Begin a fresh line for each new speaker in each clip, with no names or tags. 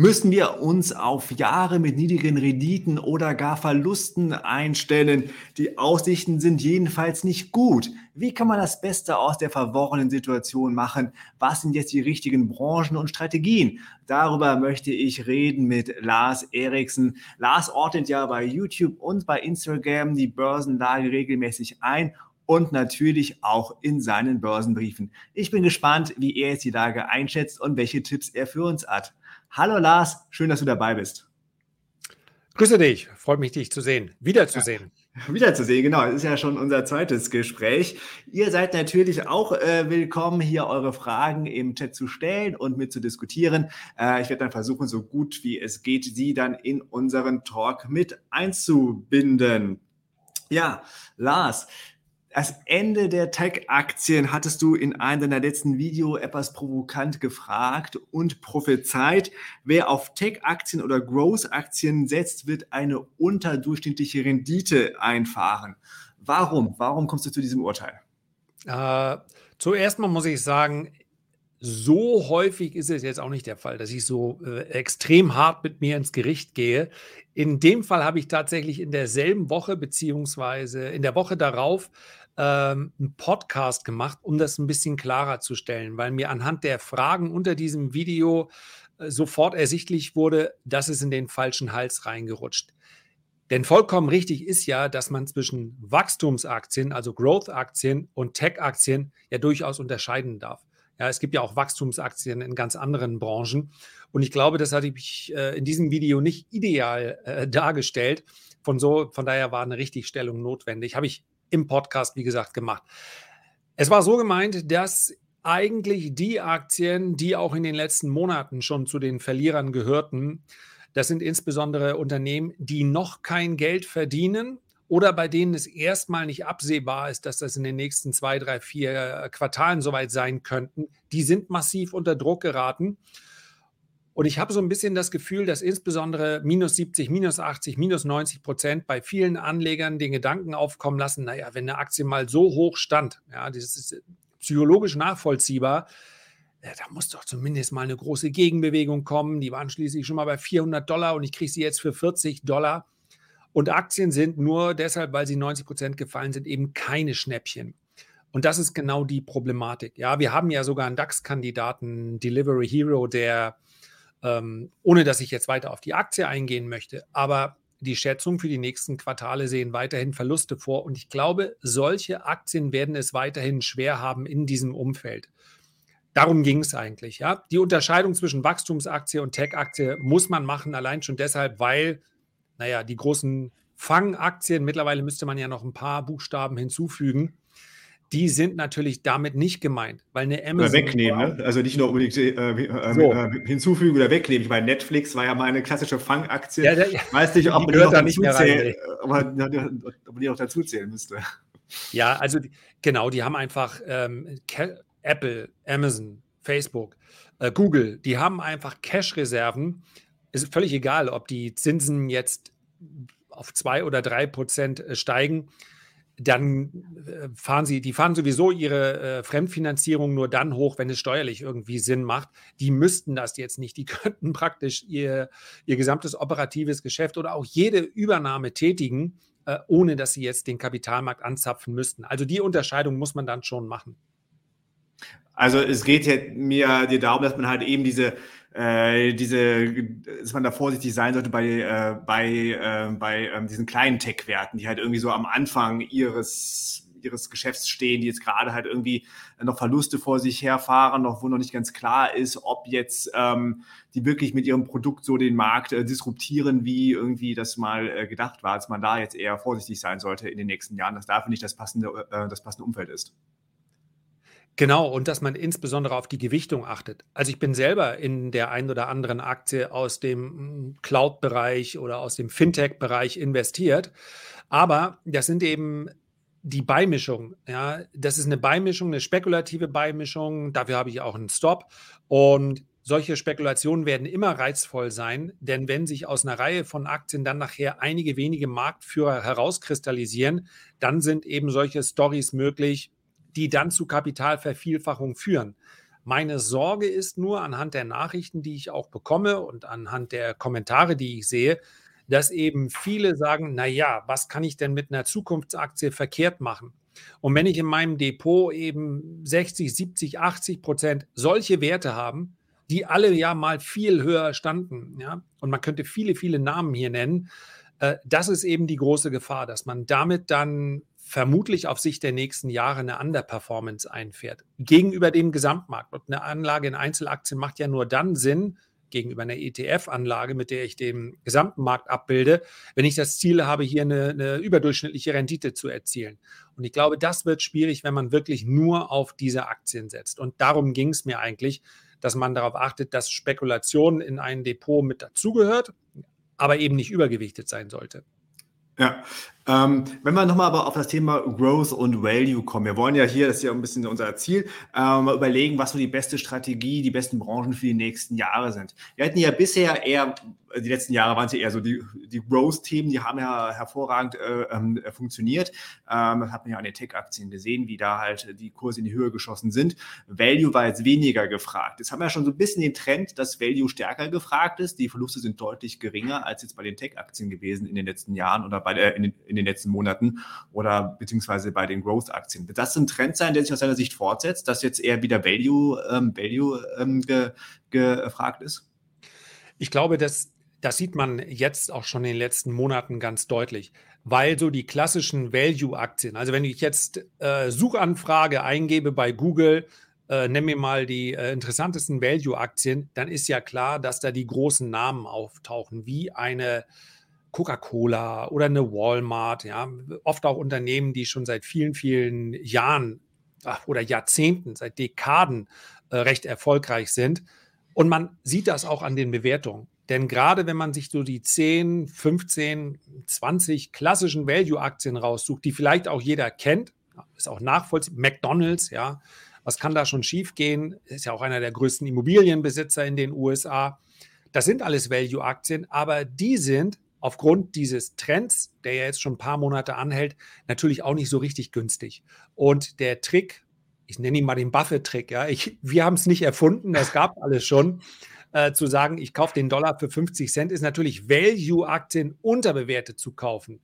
Müssen wir uns auf Jahre mit niedrigen Renditen oder gar Verlusten einstellen? Die Aussichten sind jedenfalls nicht gut. Wie kann man das Beste aus der verworrenen Situation machen? Was sind jetzt die richtigen Branchen und Strategien? Darüber möchte ich reden mit Lars Eriksen. Lars ordnet ja bei YouTube und bei Instagram die Börsenlage regelmäßig ein und natürlich auch in seinen Börsenbriefen. Ich bin gespannt, wie er jetzt die Lage einschätzt und welche Tipps er für uns hat. Hallo Lars, schön, dass du dabei bist.
Grüße dich, freut mich, dich zu sehen, wiederzusehen.
Ja, wiederzusehen, genau. Das ist ja schon unser zweites Gespräch. Ihr seid natürlich auch äh, willkommen, hier eure Fragen im Chat zu stellen und mit zu diskutieren. Äh, ich werde dann versuchen, so gut wie es geht, sie dann in unseren Talk mit einzubinden. Ja, Lars, das Ende der Tech-Aktien hattest du in einem deiner letzten Video etwas provokant gefragt und prophezeit. Wer auf Tech-Aktien oder Growth-Aktien setzt, wird eine unterdurchschnittliche Rendite einfahren. Warum? Warum kommst du zu diesem Urteil?
Äh, zuerst mal muss ich sagen, so häufig ist es jetzt auch nicht der Fall, dass ich so äh, extrem hart mit mir ins Gericht gehe. In dem Fall habe ich tatsächlich in derselben Woche beziehungsweise in der Woche darauf ähm, einen Podcast gemacht, um das ein bisschen klarer zu stellen, weil mir anhand der Fragen unter diesem Video äh, sofort ersichtlich wurde, dass es in den falschen Hals reingerutscht. Denn vollkommen richtig ist ja, dass man zwischen Wachstumsaktien, also Growth-Aktien und Tech-Aktien ja durchaus unterscheiden darf. Ja, es gibt ja auch Wachstumsaktien in ganz anderen Branchen. Und ich glaube, das hatte ich äh, in diesem Video nicht ideal äh, dargestellt. Von, so, von daher war eine Richtigstellung notwendig. Habe ich im Podcast, wie gesagt, gemacht. Es war so gemeint, dass eigentlich die Aktien, die auch in den letzten Monaten schon zu den Verlierern gehörten, das sind insbesondere Unternehmen, die noch kein Geld verdienen, oder bei denen es erstmal nicht absehbar ist, dass das in den nächsten zwei, drei, vier äh, Quartalen soweit sein könnten, die sind massiv unter Druck geraten. Und ich habe so ein bisschen das Gefühl, dass insbesondere minus 70, minus 80, minus 90 Prozent bei vielen Anlegern den Gedanken aufkommen lassen, naja, wenn eine Aktie mal so hoch stand, ja, das ist psychologisch nachvollziehbar, ja, da muss doch zumindest mal eine große Gegenbewegung kommen. Die waren schließlich schon mal bei 400 Dollar und ich kriege sie jetzt für 40 Dollar. Und Aktien sind nur deshalb, weil sie 90 Prozent gefallen sind, eben keine Schnäppchen. Und das ist genau die Problematik. Ja, wir haben ja sogar einen DAX-Kandidaten, Delivery Hero, der, ähm, ohne dass ich jetzt weiter auf die Aktie eingehen möchte, aber die Schätzungen für die nächsten Quartale sehen weiterhin Verluste vor. Und ich glaube, solche Aktien werden es weiterhin schwer haben in diesem Umfeld. Darum ging es eigentlich. Ja? Die Unterscheidung zwischen Wachstumsaktie und Tech-Aktie muss man machen, allein schon deshalb, weil naja, die großen Fangaktien, mittlerweile müsste man ja noch ein paar Buchstaben hinzufügen, die sind natürlich damit nicht gemeint, weil eine
Amazon. Oder wegnehmen, ne? also nicht nur unbedingt äh, äh, so. äh, hinzufügen oder wegnehmen. Ich meine, Netflix war ja mal eine klassische Fangaktie. Ja, der, Weiß nicht, ob man die, noch dazu zählen, ob man, ob die auch dazu zählen müsste.
Ja, also genau, die haben einfach ähm, Apple, Amazon, Facebook, äh, Google, die haben einfach Cash-Reserven, ist völlig egal, ob die Zinsen jetzt auf zwei oder drei Prozent äh, steigen, dann äh, fahren sie, die fahren sowieso ihre äh, Fremdfinanzierung nur dann hoch, wenn es steuerlich irgendwie Sinn macht. Die müssten das jetzt nicht. Die könnten praktisch ihr, ihr gesamtes operatives Geschäft oder auch jede Übernahme tätigen, äh, ohne dass sie jetzt den Kapitalmarkt anzapfen müssten. Also die Unterscheidung muss man dann schon machen.
Also es geht mir darum, dass man halt eben diese äh, diese, dass man da vorsichtig sein sollte bei, äh, bei, äh, bei ähm, diesen kleinen Tech-Werten, die halt irgendwie so am Anfang ihres ihres Geschäfts stehen, die jetzt gerade halt irgendwie noch Verluste vor sich herfahren, noch wo noch nicht ganz klar ist, ob jetzt ähm, die wirklich mit ihrem Produkt so den Markt äh, disruptieren, wie irgendwie das mal äh, gedacht war, dass man da jetzt eher vorsichtig sein sollte in den nächsten Jahren, dass dafür nicht das passende, äh, das passende Umfeld ist.
Genau, und dass man insbesondere auf die Gewichtung achtet. Also ich bin selber in der einen oder anderen Aktie aus dem hm, Cloud-Bereich oder aus dem Fintech-Bereich investiert. Aber das sind eben die Beimischung. Ja, das ist eine Beimischung, eine spekulative Beimischung. Dafür habe ich auch einen Stop. Und solche Spekulationen werden immer reizvoll sein, denn wenn sich aus einer Reihe von Aktien dann nachher einige wenige Marktführer herauskristallisieren, dann sind eben solche Stories möglich, die dann zu Kapitalvervielfachung führen. Meine Sorge ist nur anhand der Nachrichten, die ich auch bekomme und anhand der Kommentare, die ich sehe, dass eben viele sagen, na ja, was kann ich denn mit einer Zukunftsaktie verkehrt machen? Und wenn ich in meinem Depot eben 60, 70, 80 Prozent solche Werte haben, die alle ja mal viel höher standen, ja, und man könnte viele, viele Namen hier nennen, äh, das ist eben die große Gefahr, dass man damit dann vermutlich auf Sicht der nächsten Jahre eine Underperformance einfährt gegenüber dem Gesamtmarkt. Und eine Anlage in Einzelaktien macht ja nur dann Sinn, gegenüber einer ETF-Anlage, mit der ich den gesamten Markt abbilde, wenn ich das Ziel habe, hier eine, eine, überdurchschnittliche Rendite zu erzielen. Und ich glaube, das wird schwierig, wenn man wirklich nur auf diese Aktien setzt. Und darum ging es mir eigentlich, dass man darauf achtet, dass Spekulation in ein Depot mit dazugehört, aber eben nicht übergewichtet sein sollte.
Ja, ähm, wenn wir nochmal aber auf das Thema Growth und Value kommen. Wir wollen ja hier, das ist ja ein bisschen unser Ziel, äh, mal überlegen, was so die beste Strategie, die besten Branchen für die nächsten Jahre sind. Wir hatten ja bisher eher, die letzten Jahre waren es ja eher so die, die Growth-Themen, die haben ja hervorragend äh, ähm, funktioniert. Ähm, das hat man ja an den Tech-Aktien gesehen, wie da halt die Kurse in die Höhe geschossen sind. Value war jetzt weniger gefragt. Jetzt haben wir ja schon so ein bisschen den Trend, dass Value stärker gefragt ist. Die Verluste sind deutlich geringer als jetzt bei den Tech-Aktien gewesen in den letzten Jahren oder bei der, in den, in den letzten Monaten oder beziehungsweise bei den Growth-Aktien. Wird das ein Trend sein, der sich aus seiner Sicht fortsetzt, dass jetzt eher wieder Value, ähm, Value ähm, ge, gefragt ist?
Ich glaube, dass das sieht man jetzt auch schon in den letzten Monaten ganz deutlich, weil so die klassischen Value-Aktien, also wenn ich jetzt äh, Suchanfrage eingebe bei Google, äh, nenn mir mal die äh, interessantesten Value-Aktien, dann ist ja klar, dass da die großen Namen auftauchen, wie eine Coca-Cola oder eine Walmart, ja, oft auch Unternehmen, die schon seit vielen, vielen Jahren oder Jahrzehnten, seit Dekaden äh, recht erfolgreich sind. Und man sieht das auch an den Bewertungen. Denn gerade wenn man sich so die 10, 15, 20 klassischen Value-Aktien raussucht, die vielleicht auch jeder kennt, ist auch nachvollziehbar, McDonald's, ja, was kann da schon schiefgehen? Ist ja auch einer der größten Immobilienbesitzer in den USA. Das sind alles Value-Aktien, aber die sind aufgrund dieses Trends, der ja jetzt schon ein paar Monate anhält, natürlich auch nicht so richtig günstig. Und der Trick, ich nenne ihn mal den Buffett-Trick, ja, ich, wir haben es nicht erfunden, das gab alles schon. Äh, zu sagen, ich kaufe den Dollar für 50 Cent, ist natürlich Value-Aktien unterbewertet zu kaufen.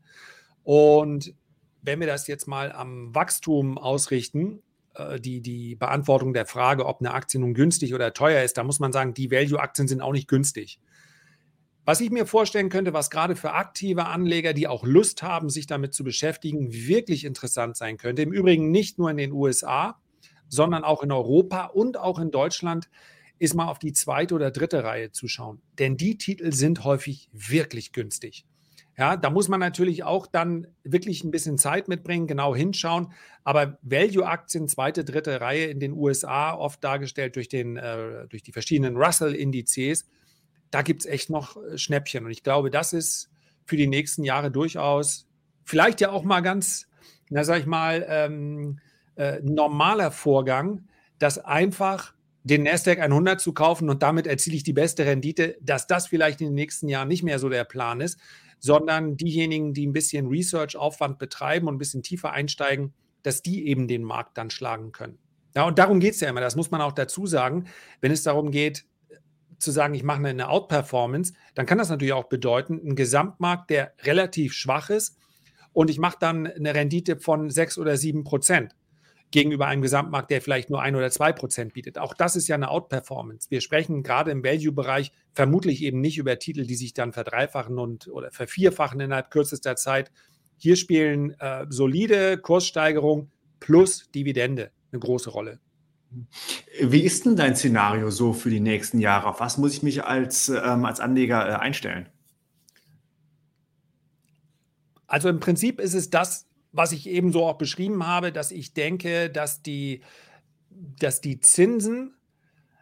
Und wenn wir das jetzt mal am Wachstum ausrichten, äh, die, die Beantwortung der Frage, ob eine Aktie nun günstig oder teuer ist, da muss man sagen, die Value-Aktien sind auch nicht günstig. Was ich mir vorstellen könnte, was gerade für aktive Anleger, die auch Lust haben, sich damit zu beschäftigen, wirklich interessant sein könnte, im Übrigen nicht nur in den USA, sondern auch in Europa und auch in Deutschland, ist mal auf die zweite oder dritte Reihe zu schauen. Denn die Titel sind häufig wirklich günstig. Ja, da muss man natürlich auch dann wirklich ein bisschen Zeit mitbringen, genau hinschauen. Aber Value-Aktien, zweite, dritte Reihe in den USA, oft dargestellt durch, den, äh, durch die verschiedenen Russell-Indizes, da gibt es echt noch äh, Schnäppchen. Und ich glaube, das ist für die nächsten Jahre durchaus vielleicht ja auch mal ganz, na sag ich mal, ähm, äh, normaler Vorgang, dass einfach den Nasdaq 100 zu kaufen und damit erziele ich die beste Rendite, dass das vielleicht in den nächsten Jahren nicht mehr so der Plan ist, sondern diejenigen, die ein bisschen Research-Aufwand betreiben und ein bisschen tiefer einsteigen, dass die eben den Markt dann schlagen können. Ja, und darum geht es ja immer, das muss man auch dazu sagen, wenn es darum geht, zu sagen, ich mache eine Outperformance, dann kann das natürlich auch bedeuten, ein Gesamtmarkt, der relativ schwach ist und ich mache dann eine Rendite von 6 oder 7 Prozent gegenüber einem Gesamtmarkt, der vielleicht nur 1 oder 2 Prozent bietet. Auch das ist ja eine Outperformance. Wir sprechen gerade im Value-Bereich vermutlich eben nicht über Titel, die sich dann verdreifachen und oder vervierfachen innerhalb kürzester Zeit. Hier spielen äh, solide Kurssteigerung plus Dividende eine große Rolle.
Wie ist denn dein Szenario so für die nächsten Jahre? Auf was muss ich mich als, ähm, als Anleger äh, einstellen?
Also im Prinzip ist es das, was ich eben so auch beschrieben habe, dass ich denke, dass die, dass die Zinsen,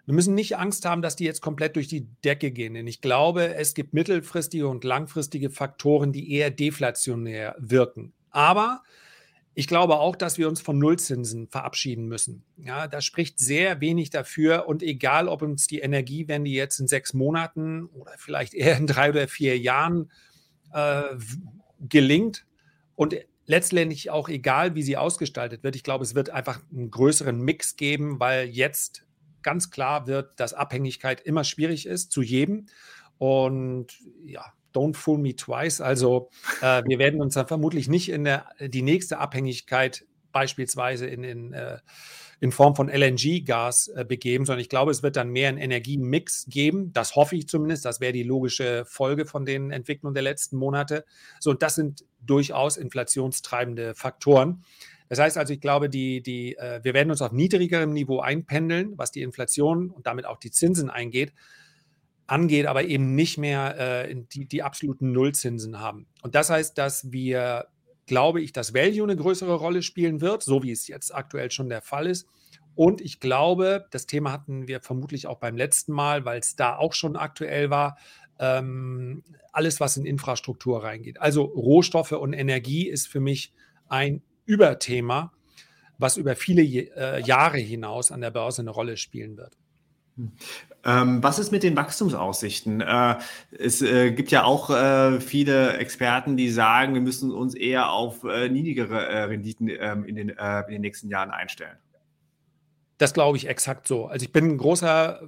wir müssen nicht Angst haben, dass die jetzt komplett durch die Decke gehen. Denn ich glaube, es gibt mittelfristige und langfristige Faktoren, die eher deflationär wirken. Aber ich glaube auch, dass wir uns von Nullzinsen verabschieden müssen. Ja, da spricht sehr wenig dafür. Und egal, ob uns die Energiewende jetzt in sechs Monaten oder vielleicht eher in drei oder vier Jahren äh, gelingt und letztendlich auch egal, wie sie ausgestaltet wird. Ich glaube, es wird einfach einen größeren Mix geben, weil jetzt ganz klar wird, dass Abhängigkeit immer schwierig ist, zu jedem. Und ja, don't fool me twice. Also äh, wir werden uns dann vermutlich nicht in der, die nächste Abhängigkeit beispielsweise in, in, äh, in Form von LNG-Gas äh, begeben, sondern ich glaube, es wird dann mehr einen Energiemix geben. Das hoffe ich zumindest. Das wäre die logische Folge von den Entwicklungen der letzten Monate. So, und das sind durchaus inflationstreibende Faktoren. Das heißt also, ich glaube, die, die, äh, wir werden uns auf niedrigerem Niveau einpendeln, was die Inflation und damit auch die Zinsen eingeht, angeht, aber eben nicht mehr äh, die, die absoluten Nullzinsen haben. Und das heißt, dass wir, glaube ich, dass Value eine größere Rolle spielen wird, so wie es jetzt aktuell schon der Fall ist. Und ich glaube, das Thema hatten wir vermutlich auch beim letzten Mal, weil es da auch schon aktuell war, ähm, alles, was in Infrastruktur reingeht. Also Rohstoffe und Energie ist für mich ein Überthema, was über viele äh, Jahre hinaus an der Börse eine Rolle spielen wird.
Hm. Ähm, was ist mit den Wachstumsaussichten? Äh, es äh, gibt ja auch äh, viele Experten, die sagen, wir müssen uns eher auf äh, niedrigere äh, Renditen ähm, in den, äh, in, den, nächsten Jahren einstellen.
Das glaube ich exakt so. Also ich bin großer,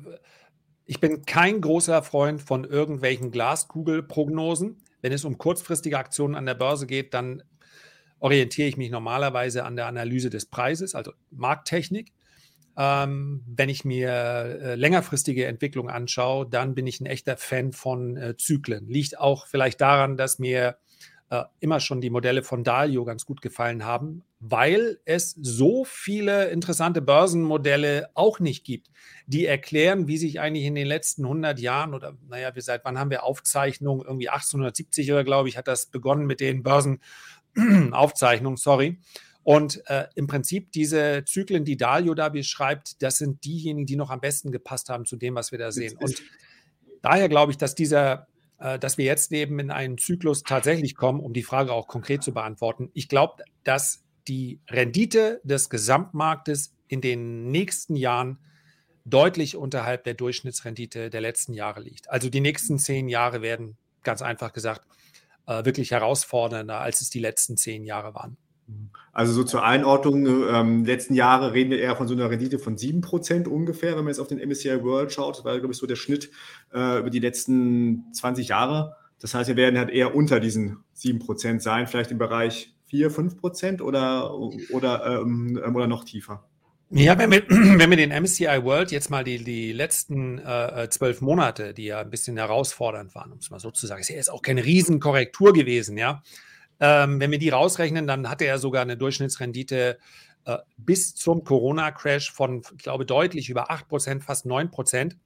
ich bin kein großer Freund von irgendwelchen Glaskugelprognosen. Wenn es um kurzfristige Aktionen an der Börse geht, dann orientiere ich mich normalerweise an der Analyse des Preises, also Markttechnik. Ähm, wenn ich mir äh, längerfristige Entwicklung anschaue, dann bin ich ein echter Fan von äh, Zyklen. Liegt auch vielleicht daran, dass mir äh, immer schon die Modelle von Dalio ganz gut gefallen haben, weil es so viele interessante Börsenmodelle auch nicht gibt, die erklären, wie sich eigentlich in den letzten 100 Jahren oder naja, seit wann haben wir Aufzeichnungen? Irgendwie 1870 oder glaube ich, hat das begonnen mit den Börsenaufzeichnungen, sorry. Und äh, im Prinzip diese Zyklen, die Dalio da beschreibt, das sind diejenigen, die noch am besten gepasst haben zu dem, was wir da sehen. Und daher glaube ich, dass dieser äh, dass wir jetzt eben in einen Zyklus tatsächlich kommen, um die Frage auch konkret zu beantworten. Ich glaube, dass die Rendite des Gesamtmarktes in den nächsten Jahren deutlich unterhalb der Durchschnittsrendite der letzten Jahre liegt. Also die nächsten zehn Jahre werden, ganz einfach gesagt, äh, wirklich herausfordernder, als es die letzten zehn Jahre waren.
Also so zur Einordnung, ähm, letzten Jahre reden wir eher von so einer Rendite von 7% ungefähr, wenn man jetzt auf den MSCI World schaut. Das war, glaube ich, so der Schnitt äh, über die letzten 20 Jahre. Das heißt, wir werden halt eher unter diesen 7% sein, vielleicht im Bereich 4, 5% oder, oder, ähm, ähm, oder noch tiefer.
Ja, wenn wir, wenn wir den MSCI World jetzt mal die, die letzten äh, zwölf Monate, die ja ein bisschen herausfordernd waren, um es mal so zu sagen, ist ja jetzt auch keine Riesenkorrektur gewesen, ja. Ähm, wenn wir die rausrechnen, dann hatte er sogar eine Durchschnittsrendite äh, bis zum Corona-Crash von, ich glaube, deutlich über 8%, fast 9%.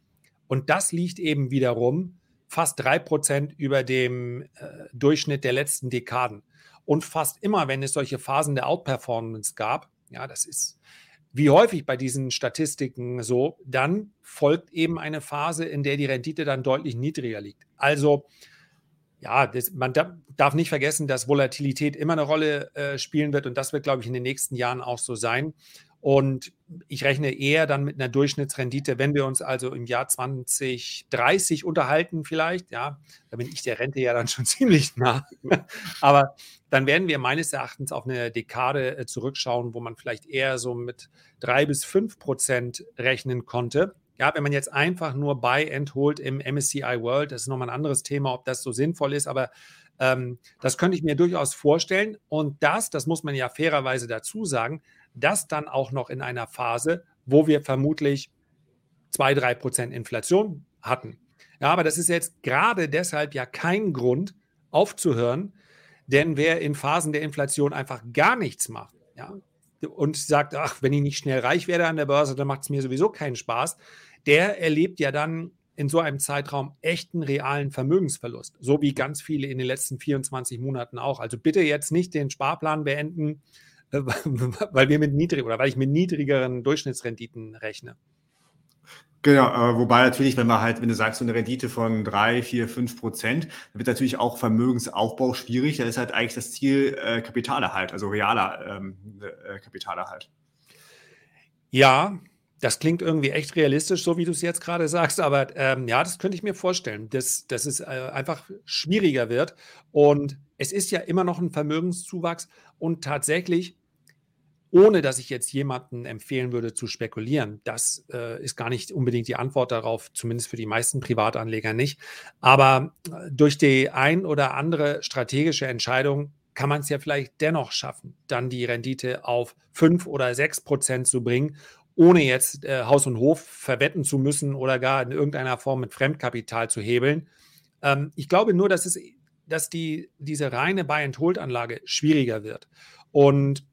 Und das liegt eben wiederum fast 3% über dem äh, Durchschnitt der letzten Dekaden. Und fast immer, wenn es solche Phasen der Outperformance gab, ja, das ist wie häufig bei diesen Statistiken so, dann folgt eben eine Phase, in der die Rendite dann deutlich niedriger liegt. Also ja, das, man da, darf nicht vergessen, dass Volatilität immer eine Rolle äh, spielen wird und das wird, glaube ich, in den nächsten Jahren auch so sein. Und ich rechne eher dann mit einer Durchschnittsrendite, wenn wir uns also im Jahr 2030 unterhalten, vielleicht, ja, da bin ich der Rente ja dann schon ziemlich nah. Aber dann werden wir meines Erachtens auf eine Dekade äh, zurückschauen, wo man vielleicht eher so mit drei bis fünf Prozent rechnen konnte. Ja, wenn man jetzt einfach nur Buy and Hold im MSCI World, das ist nochmal ein anderes Thema, ob das so sinnvoll ist, aber ähm, das könnte ich mir durchaus vorstellen. Und das, das muss man ja fairerweise dazu sagen, das dann auch noch in einer Phase, wo wir vermutlich zwei, drei Prozent Inflation hatten. Ja, aber das ist jetzt gerade deshalb ja kein Grund aufzuhören, denn wer in Phasen der Inflation einfach gar nichts macht, ja, und sagt, ach, wenn ich nicht schnell reich werde an der Börse, dann macht es mir sowieso keinen Spaß, der erlebt ja dann in so einem Zeitraum echten realen Vermögensverlust, so wie ganz viele in den letzten 24 Monaten auch. Also bitte jetzt nicht den Sparplan beenden, äh, weil wir mit niedrig oder weil ich mit niedrigeren Durchschnittsrenditen rechne.
Genau, äh, wobei natürlich, wenn man halt, wenn du sagst, so eine Rendite von drei, vier, fünf Prozent, dann wird natürlich auch Vermögensaufbau schwierig. Da ist halt eigentlich das Ziel äh, Kapitalerhalt, also realer ähm, äh, Kapitalerhalt.
Ja, das klingt irgendwie echt realistisch, so wie du es jetzt gerade sagst, aber ähm, ja, das könnte ich mir vorstellen, dass, dass es äh, einfach schwieriger wird. Und es ist ja immer noch ein Vermögenszuwachs und tatsächlich ohne dass ich jetzt jemanden empfehlen würde zu spekulieren. Das äh, ist gar nicht unbedingt die Antwort darauf, zumindest für die meisten Privatanleger nicht. Aber äh, durch die ein oder andere strategische Entscheidung kann man es ja vielleicht dennoch schaffen, dann die Rendite auf fünf oder sechs Prozent zu bringen, ohne jetzt äh, Haus und Hof verwetten zu müssen oder gar in irgendeiner Form mit Fremdkapital zu hebeln. Ähm, ich glaube nur, dass, es, dass die, diese reine Buy-and-Hold-Anlage schwieriger wird. Und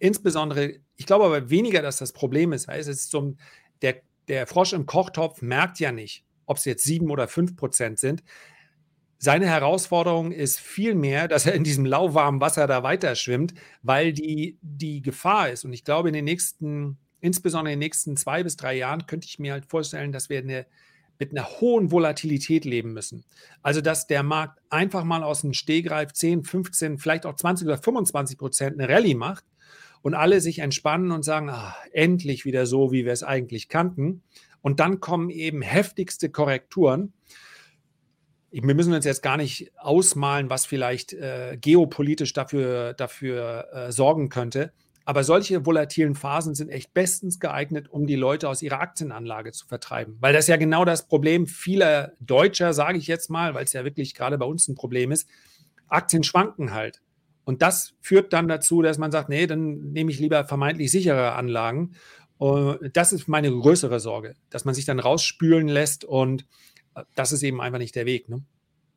insbesondere, ich glaube aber weniger, dass das Problem ist. Es ist so, der, der Frosch im Kochtopf merkt ja nicht, ob es jetzt sieben oder fünf Prozent sind. Seine Herausforderung ist vielmehr, dass er in diesem lauwarmen Wasser da weiter schwimmt, weil die, die Gefahr ist. Und ich glaube, in den nächsten, insbesondere in den nächsten zwei bis drei Jahren, könnte ich mir halt vorstellen, dass wir eine, mit einer hohen Volatilität leben müssen. Also, dass der Markt einfach mal aus dem Stehgreif 10, 15, vielleicht auch 20 oder 25 Prozent eine Rallye macht und alle sich entspannen und sagen, ah, endlich wieder so, wie wir es eigentlich kannten. Und dann kommen eben heftigste Korrekturen. Wir müssen uns jetzt gar nicht ausmalen, was vielleicht äh, geopolitisch dafür, dafür äh, sorgen könnte. Aber solche volatilen Phasen sind echt bestens geeignet, um die Leute aus ihrer Aktienanlage zu vertreiben. Weil das ja genau das Problem vieler Deutscher, sage ich jetzt mal, weil es ja wirklich gerade bei uns ein Problem ist. Aktien schwanken halt. Und das führt dann dazu, dass man sagt, nee, dann nehme ich lieber vermeintlich sichere Anlagen. Das ist meine größere Sorge, dass man sich dann rausspülen lässt und äh, das ist eben einfach nicht der Weg. Ne?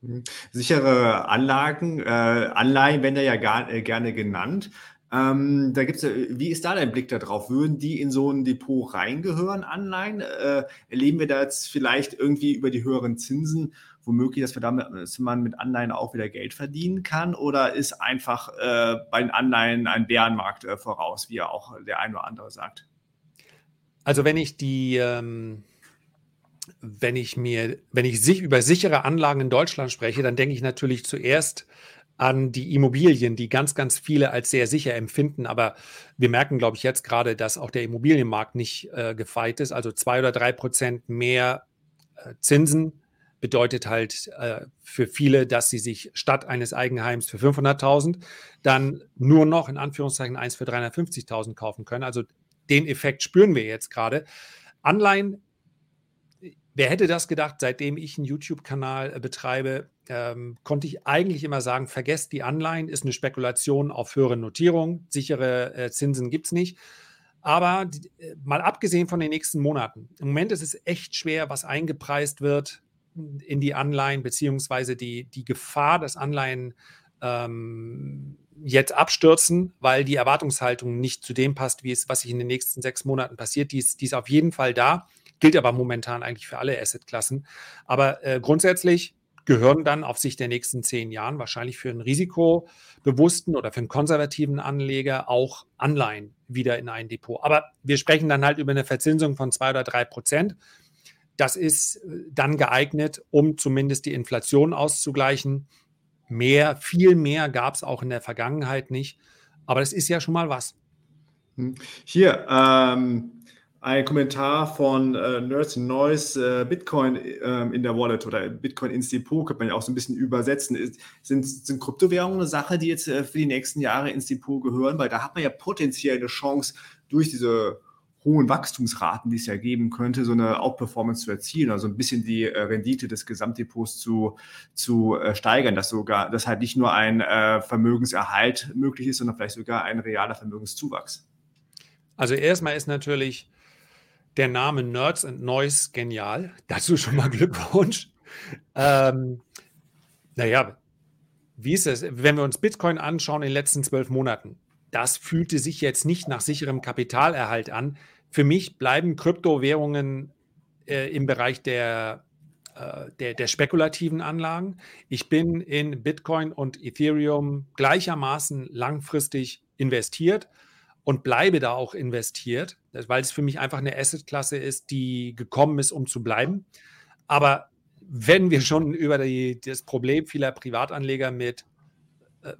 Mhm. Sichere Anlagen, äh, Anleihen werden ja gar, äh, gerne genannt. Ähm, da gibt's, wie ist da dein Blick darauf? Würden die in so ein Depot reingehören, Anleihen? Äh, erleben wir da jetzt vielleicht irgendwie über die höheren Zinsen womöglich, dass, wir damit, dass man mit Anleihen auch wieder Geld verdienen kann? Oder ist einfach äh, bei den Anleihen ein Bärenmarkt äh, voraus, wie ja auch der ein oder andere sagt?
Also wenn ich die, ähm, wenn ich mir, wenn ich sich über sichere Anlagen in Deutschland spreche, dann denke ich natürlich zuerst an die Immobilien, die ganz, ganz viele als sehr sicher empfinden. Aber wir merken, glaube ich, jetzt gerade, dass auch der Immobilienmarkt nicht äh, gefeit ist. Also zwei oder drei Prozent mehr äh, Zinsen bedeutet halt äh, für viele, dass sie sich statt eines Eigenheims für 500.000 dann nur noch in Anführungszeichen eins für 350.000 kaufen können. Also den Effekt spüren wir jetzt gerade. Anleihen, wer hätte das gedacht, seitdem ich einen YouTube-Kanal äh, betreibe, ähm, konnte ich eigentlich immer sagen, vergesst die Anleihen, ist eine Spekulation auf höhere Notierungen, sichere äh, Zinsen gibt es nicht. Aber äh, mal abgesehen von den nächsten Monaten, im Moment ist es echt schwer, was eingepreist wird in die Anleihen, beziehungsweise die, die Gefahr, dass Anleihen ähm, jetzt abstürzen, weil die Erwartungshaltung nicht zu dem passt, wie es, was sich in den nächsten sechs Monaten passiert. Die ist, die ist auf jeden Fall da, gilt aber momentan eigentlich für alle Assetklassen. Aber äh, grundsätzlich gehören dann auf Sicht der nächsten zehn Jahren wahrscheinlich für einen risikobewussten oder für einen konservativen Anleger auch Anleihen wieder in ein Depot. Aber wir sprechen dann halt über eine Verzinsung von zwei oder drei Prozent. Das ist äh, dann geeignet, um zumindest die Inflation auszugleichen. Mehr, viel mehr gab es auch in der Vergangenheit nicht. Aber das ist ja schon mal was.
Hm. Hier, ähm, ein Kommentar von äh, Nerds Noise, äh, Bitcoin ähm, in der Wallet oder Bitcoin ins Depot, könnte man ja auch so ein bisschen übersetzen. Ist, sind, sind Kryptowährungen eine Sache, die jetzt äh, für die nächsten Jahre ins Depot gehören? Weil da hat man ja potenziell eine Chance, durch diese hohen Wachstumsraten, die es ja geben könnte, so eine Outperformance zu erzielen, also ein bisschen die äh, Rendite des Gesamtdepots zu, zu äh, steigern, dass sogar, dass halt nicht nur ein äh, Vermögenserhalt möglich ist, sondern vielleicht sogar ein realer Vermögenszuwachs.
Also erstmal ist natürlich der Name Nerds and Noise genial. Dazu schon mal Glückwunsch. ähm, naja, wie ist es, wenn wir uns Bitcoin anschauen in den letzten zwölf Monaten? Das fühlte sich jetzt nicht nach sicherem Kapitalerhalt an. Für mich bleiben Kryptowährungen äh, im Bereich der, äh, der, der, spekulativen Anlagen. Ich bin in Bitcoin und Ethereum gleichermaßen langfristig investiert und bleibe da auch investiert, weil es für mich einfach eine Assetklasse ist, die gekommen ist, um zu bleiben. Aber wenn wir schon über die, das Problem vieler Privatanleger mit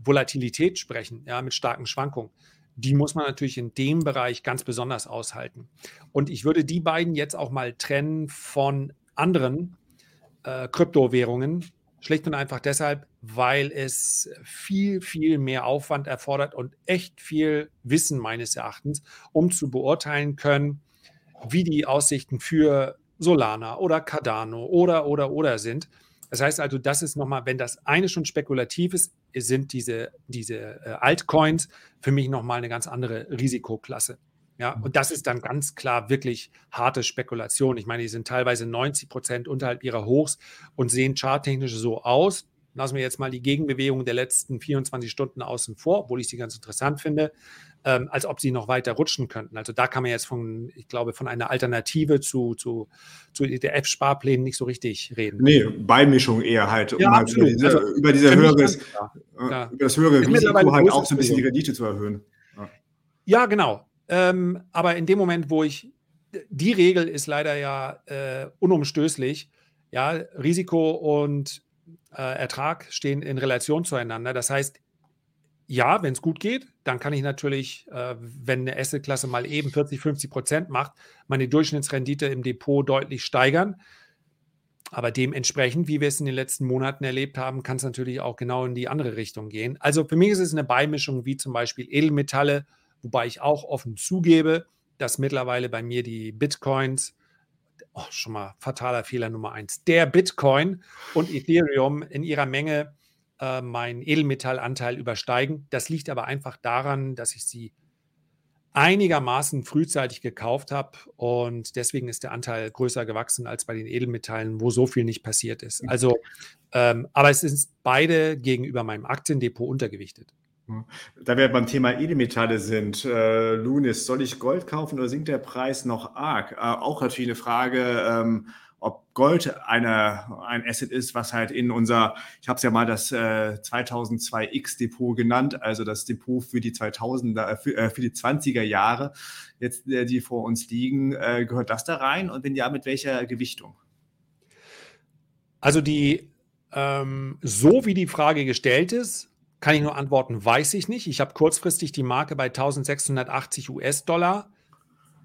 Volatilität sprechen, ja, mit starken Schwankungen, die muss man natürlich in dem Bereich ganz besonders aushalten. Und ich würde die beiden jetzt auch mal trennen von anderen äh, Kryptowährungen, Schlicht und einfach deshalb, weil es viel, viel mehr Aufwand erfordert und echt viel Wissen meines Erachtens, um zu beurteilen können, wie die Aussichten für Solana oder Cardano oder, oder, oder sind. Das heißt also, das ist nochmal, wenn das eine schon spekulativ ist, sind diese, diese äh, Altcoins für mich nochmal eine ganz andere Risikoklasse. Ja, mhm. und das ist dann ganz klar wirklich harte Spekulation. Ich meine, die sind teilweise 90 Prozent unterhalb ihrer Hochs und sehen charttechnisch so aus. Lassen wir jetzt mal die Gegenbewegung der letzten 24 Stunden außen vor, obwohl ich sie ganz interessant finde, ähm, als ob sie noch weiter rutschen könnten. Also da kann man jetzt von, ich glaube, von einer Alternative zu, zu, zu ETF-Sparplänen nicht so richtig reden.
Nee, Beimischung eher halt,
ja,
um
halt
über, diese, also, über, diese höheres, äh, über das höhere Risiko halt auch so ein bisschen die Rendite zu erhöhen.
Ja, ja genau. Ähm, aber in dem Moment, wo ich, die Regel ist leider ja äh, unumstößlich, ja, Risiko und äh, Ertrag stehen in Relation zueinander. Das heißt, ja, wenn es gut geht, dann kann ich natürlich, äh, wenn eine Assetklasse mal eben 40, 50 Prozent macht, meine Durchschnittsrendite im Depot deutlich steigern. Aber dementsprechend, wie wir es in den letzten Monaten erlebt haben, kann es natürlich auch genau in die andere Richtung gehen. Also für mich ist es eine Beimischung wie zum Beispiel Edelmetalle Wobei ich auch offen zugebe, dass mittlerweile bei mir die Bitcoins, oh, schon mal fataler Fehler Nummer eins, der Bitcoin und Ethereum in ihrer Menge äh, meinen Edelmetallanteil übersteigen. Das liegt aber einfach daran, dass ich sie einigermaßen frühzeitig gekauft habe und deswegen ist der Anteil größer gewachsen als bei den Edelmetallen, wo so viel nicht passiert ist. Also, ähm, aber es sind beide gegenüber meinem Aktiendepot untergewichtet.
Da wir beim Thema Edelmetalle sind, äh, Lunis, soll ich Gold kaufen oder sinkt der Preis noch arg? Äh, auch natürlich eine Frage, ähm, ob Gold eine, ein Asset ist, was halt in unser, ich habe es ja mal das äh, 2002X-Depot genannt, also das Depot für die 2000er, äh, für, äh, für die 20er Jahre, jetzt äh, die vor uns liegen, äh, gehört das da rein? Und wenn ja, mit welcher Gewichtung?
Also die, ähm, so wie die Frage gestellt ist, kann ich nur antworten, weiß ich nicht. Ich habe kurzfristig die Marke bei 1680 US-Dollar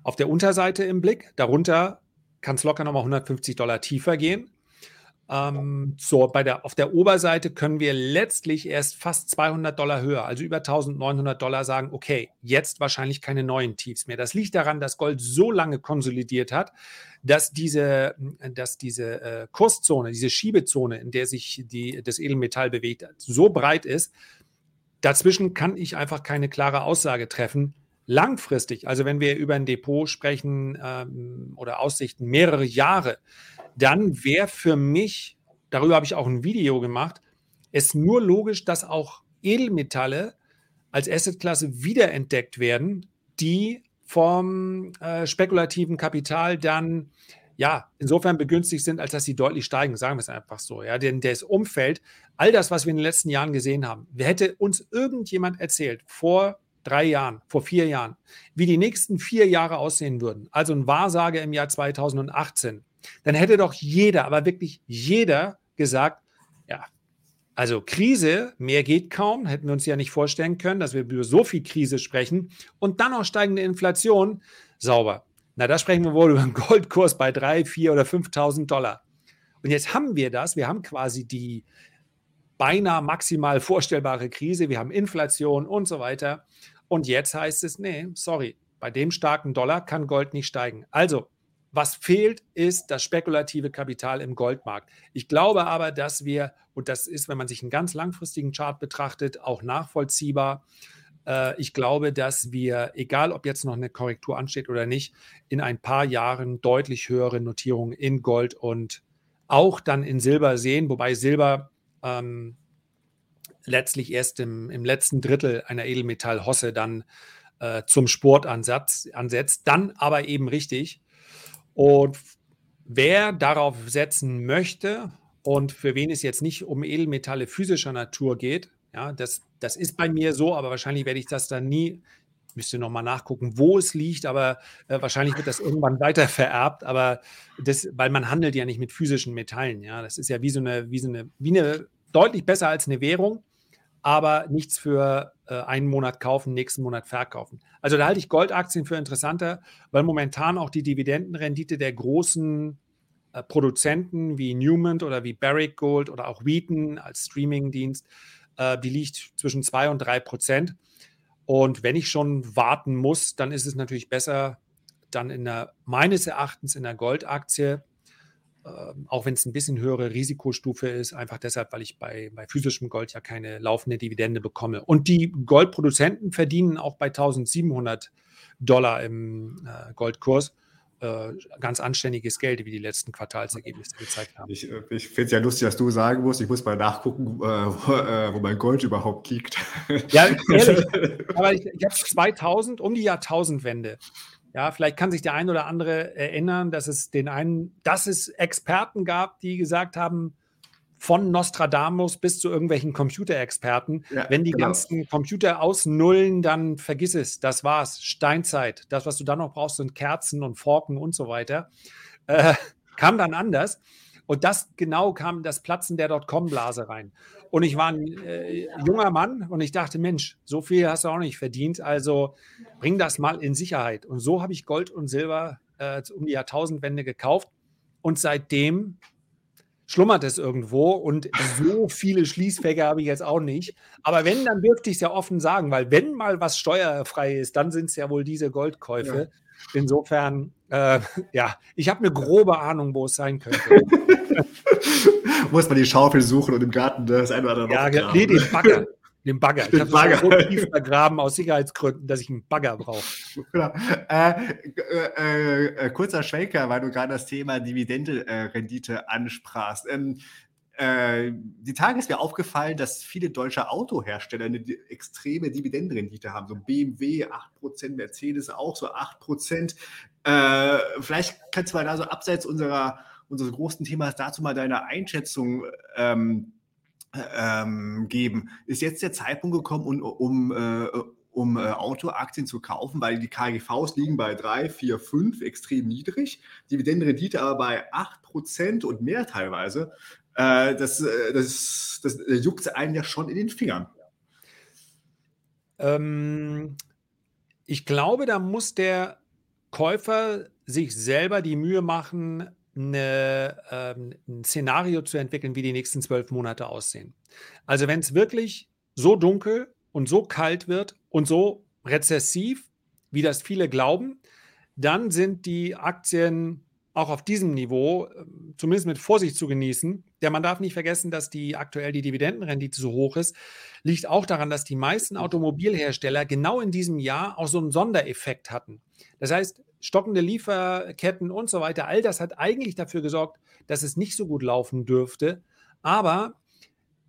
auf der Unterseite im Blick. Darunter kann es locker nochmal 150 Dollar tiefer gehen. Ähm, so, bei der, auf der Oberseite können wir letztlich erst fast 200 Dollar höher, also über 1900 Dollar sagen, okay, jetzt wahrscheinlich keine neuen Tiefs mehr. Das liegt daran, dass Gold so lange konsolidiert hat, dass diese, dass diese äh, Kurszone, diese Schiebezone, in der sich die, das Edelmetall bewegt, so breit ist, dazwischen kann ich einfach keine klare Aussage treffen. Langfristig, also wenn wir über ein Depot sprechen ähm, oder Aussichten mehrere Jahre, dann wäre für mich, darüber habe ich auch ein Video gemacht, es nur logisch, dass auch Edelmetalle als Assetklasse wiederentdeckt werden, die vom äh, spekulativen Kapital dann ja insofern begünstigt sind, als dass sie deutlich steigen, sagen wir es einfach so. Ja, denn das Umfeld, all das, was wir in den letzten Jahren gesehen haben, wer hätte uns irgendjemand erzählt vor drei Jahren, vor vier Jahren, wie die nächsten vier Jahre aussehen würden, also ein Wahrsage im Jahr 2018, dann hätte doch jeder, aber wirklich jeder gesagt, ja, also Krise, mehr geht kaum, hätten wir uns ja nicht vorstellen können, dass wir über so viel Krise sprechen und dann auch steigende Inflation, sauber. Na, da sprechen wir wohl über einen Goldkurs bei 3, 4 oder 5.000 Dollar. Und jetzt haben wir das, wir haben quasi die beinahe maximal vorstellbare Krise, wir haben Inflation und so weiter. Und jetzt heißt es, nee, sorry, bei dem starken Dollar kann Gold nicht steigen. Also, was fehlt, ist das spekulative Kapital im Goldmarkt. Ich glaube aber, dass wir, und das ist, wenn man sich einen ganz langfristigen Chart betrachtet, auch nachvollziehbar, äh, ich glaube, dass wir, egal ob jetzt noch eine Korrektur ansteht oder nicht, in ein paar Jahren deutlich höhere Notierungen in Gold und auch dann in Silber sehen, wobei Silber ähm, letztlich erst im, im letzten Drittel einer Edelmetallhosse dann äh, zum Sportansatz ansetzt, dann aber eben richtig. Und wer darauf setzen möchte und für wen es jetzt nicht um Edelmetalle physischer Natur geht, ja, das, das ist bei mir so, aber wahrscheinlich werde ich das dann nie, müsste nochmal nachgucken, wo es liegt, aber äh, wahrscheinlich wird das irgendwann weiter vererbt, aber das, weil man handelt ja nicht mit physischen Metallen, ja. Das ist ja wie so eine, wie so eine, wie eine, deutlich besser als eine Währung, aber nichts für äh, einen Monat kaufen, nächsten Monat verkaufen. Also da halte ich Goldaktien für interessanter, weil momentan auch die Dividendenrendite der großen äh, Produzenten wie Newman oder wie Barrick Gold oder auch Wheaton als Streamingdienst, äh, die liegt zwischen 2 und 3 Prozent. Und wenn ich schon warten muss, dann ist es natürlich besser, dann in der, meines Erachtens in der Goldaktie, auch wenn es ein bisschen höhere Risikostufe ist, einfach deshalb, weil ich bei, bei physischem Gold ja keine laufende Dividende bekomme. Und die Goldproduzenten verdienen auch bei 1700 Dollar im äh, Goldkurs äh, ganz anständiges Geld, wie die letzten Quartalsergebnisse gezeigt haben.
Ich, äh, ich finde es ja lustig, dass du sagen musst, ich muss mal nachgucken, wo, äh, wo, mein Gold überhaupt liegt.
Ja, ehrlich. aber ich, ich habe 2000, um die Jahrtausendwende. Ja, vielleicht kann sich der ein oder andere erinnern, dass es den einen, dass es Experten gab, die gesagt haben, von Nostradamus bis zu irgendwelchen Computerexperten. Ja, Wenn die genau. ganzen Computer ausnullen, dann vergiss es. Das war's. Steinzeit. Das, was du dann noch brauchst, sind Kerzen und Forken und so weiter. Äh, kam dann anders. Und das genau kam das Platzen der Dotcom-Blase rein. Und ich war ein äh, junger Mann und ich dachte, Mensch, so viel hast du auch nicht verdient. Also bring das mal in Sicherheit. Und so habe ich Gold und Silber äh, um die Jahrtausendwende gekauft. Und seitdem schlummert es irgendwo und so viele Schließfächer habe ich jetzt auch nicht. Aber wenn, dann dürfte ich es ja offen sagen, weil wenn mal was steuerfrei ist, dann sind es ja wohl diese Goldkäufe. Ja. Insofern, äh, ja, ich habe eine grobe Ahnung, wo es sein könnte.
Muss man die Schaufel suchen und im Garten das eine oder
andere. Ja, nee, den Bagger. Den Bagger. Den ich habe Bagger. so tief vergraben aus Sicherheitsgründen, dass ich einen Bagger brauche.
Genau. Äh, äh, äh, kurzer Schwenker, weil du gerade das Thema Dividende-Rendite äh, ansprachst. Ähm, äh, die Tage ist mir aufgefallen, dass viele deutsche Autohersteller eine extreme Dividendenrendite haben. So BMW 8%, Mercedes auch so 8%. Äh, vielleicht kannst du mal da so abseits unserer, unseres großen Themas dazu mal deine Einschätzung ähm, ähm, geben. Ist jetzt der Zeitpunkt gekommen, um, um, äh, um äh, Autoaktien zu kaufen, weil die KGVs liegen bei 3, 4, 5 extrem niedrig, Dividendenrendite aber bei 8% und mehr teilweise. Äh, das, äh, das, das, das juckt einen ja schon in den Fingern.
Ähm, ich glaube, da muss der Käufer sich selber die Mühe machen, eine, ähm, ein Szenario zu entwickeln, wie die nächsten zwölf Monate aussehen. Also wenn es wirklich so dunkel und so kalt wird und so rezessiv, wie das viele glauben, dann sind die Aktien auch auf diesem Niveau ähm, zumindest mit Vorsicht zu genießen. Denn man darf nicht vergessen, dass die aktuell die Dividendenrendite so hoch ist. Liegt auch daran, dass die meisten Automobilhersteller genau in diesem Jahr auch so einen Sondereffekt hatten. Das heißt, stockende Lieferketten und so weiter, all das hat eigentlich dafür gesorgt, dass es nicht so gut laufen dürfte. Aber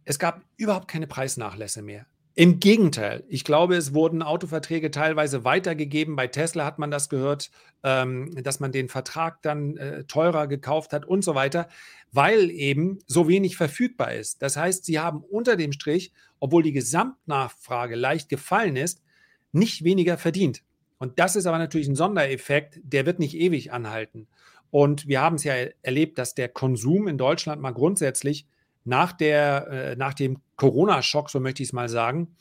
es gab überhaupt keine Preisnachlässe mehr. Im Gegenteil, ich glaube, es wurden Autoverträge teilweise weitergegeben. Bei Tesla hat man das gehört, ähm, dass man den Vertrag dann äh, teurer gekauft hat und so weiter, weil eben so wenig verfügbar ist. Das heißt, sie haben unter dem Strich, obwohl die Gesamtnachfrage leicht gefallen ist, nicht weniger verdient. Und das ist aber natürlich ein Sondereffekt, der wird nicht ewig anhalten. Und wir haben es ja erlebt, dass der Konsum in Deutschland mal grundsätzlich nach, der, äh, nach dem Corona-Schock, so möchte ich es mal sagen,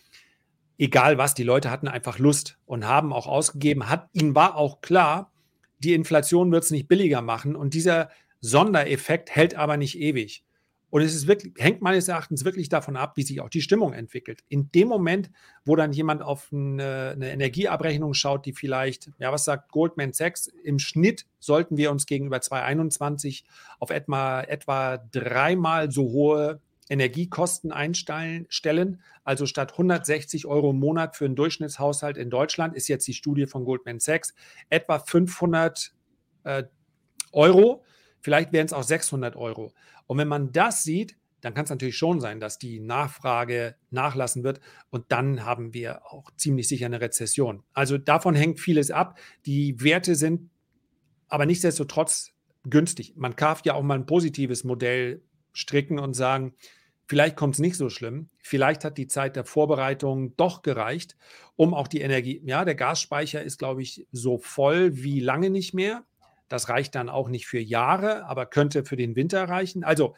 egal was, die Leute hatten einfach Lust und haben auch ausgegeben. Hat, ihnen war auch klar, die Inflation wird es nicht billiger machen. Und dieser Sondereffekt hält aber nicht ewig. Und es ist wirklich, hängt meines Erachtens wirklich davon ab, wie sich auch die Stimmung entwickelt. In dem Moment, wo dann jemand auf eine, eine, Energieabrechnung schaut, die vielleicht, ja, was sagt Goldman Sachs, im Schnitt sollten wir uns gegenüber 2021 auf etwa, etwa dreimal so hohe Energiekosten einstellen. Also statt 160 Euro im Monat für einen Durchschnittshaushalt in Deutschland ist jetzt die Studie von Goldman Sachs etwa 500 äh, Euro. Vielleicht wären es auch 600 Euro. Und wenn man das sieht, dann kann es natürlich schon sein, dass die Nachfrage nachlassen wird und dann haben wir auch ziemlich sicher eine Rezession. Also davon hängt vieles ab. Die Werte sind aber nichtsdestotrotz günstig. Man darf ja auch mal ein positives Modell stricken und sagen, vielleicht kommt es nicht so schlimm. Vielleicht hat die Zeit der Vorbereitung doch gereicht, um auch die Energie, ja, der Gasspeicher ist, glaube ich, so voll wie lange nicht mehr. Das reicht dann auch nicht für Jahre, aber könnte für den Winter reichen. Also,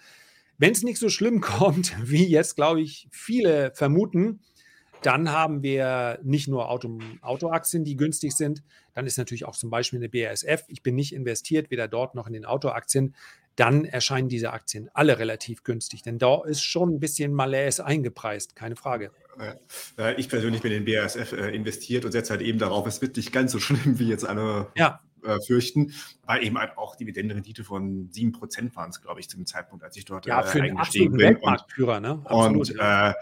wenn es nicht so schlimm kommt, wie jetzt, glaube ich, viele vermuten, dann haben wir nicht nur Auto, Autoaktien, die günstig sind, dann ist natürlich auch zum Beispiel eine BASF. Ich bin nicht investiert, weder dort noch in den Autoaktien. dann erscheinen diese Aktien alle relativ günstig. Denn da ist schon ein bisschen Malaise eingepreist, keine Frage.
Ich persönlich bin in BASF äh, investiert und setze halt eben darauf, es wird nicht ganz so schlimm, wie jetzt alle ja. Äh, fürchten, weil eben halt auch Dividendenrendite von 7% waren es, glaube ich, zum Zeitpunkt, als ich dort
ja, für äh, eingestiegen bin. Weltmarktführer,
ne? Absolut, und ja. äh,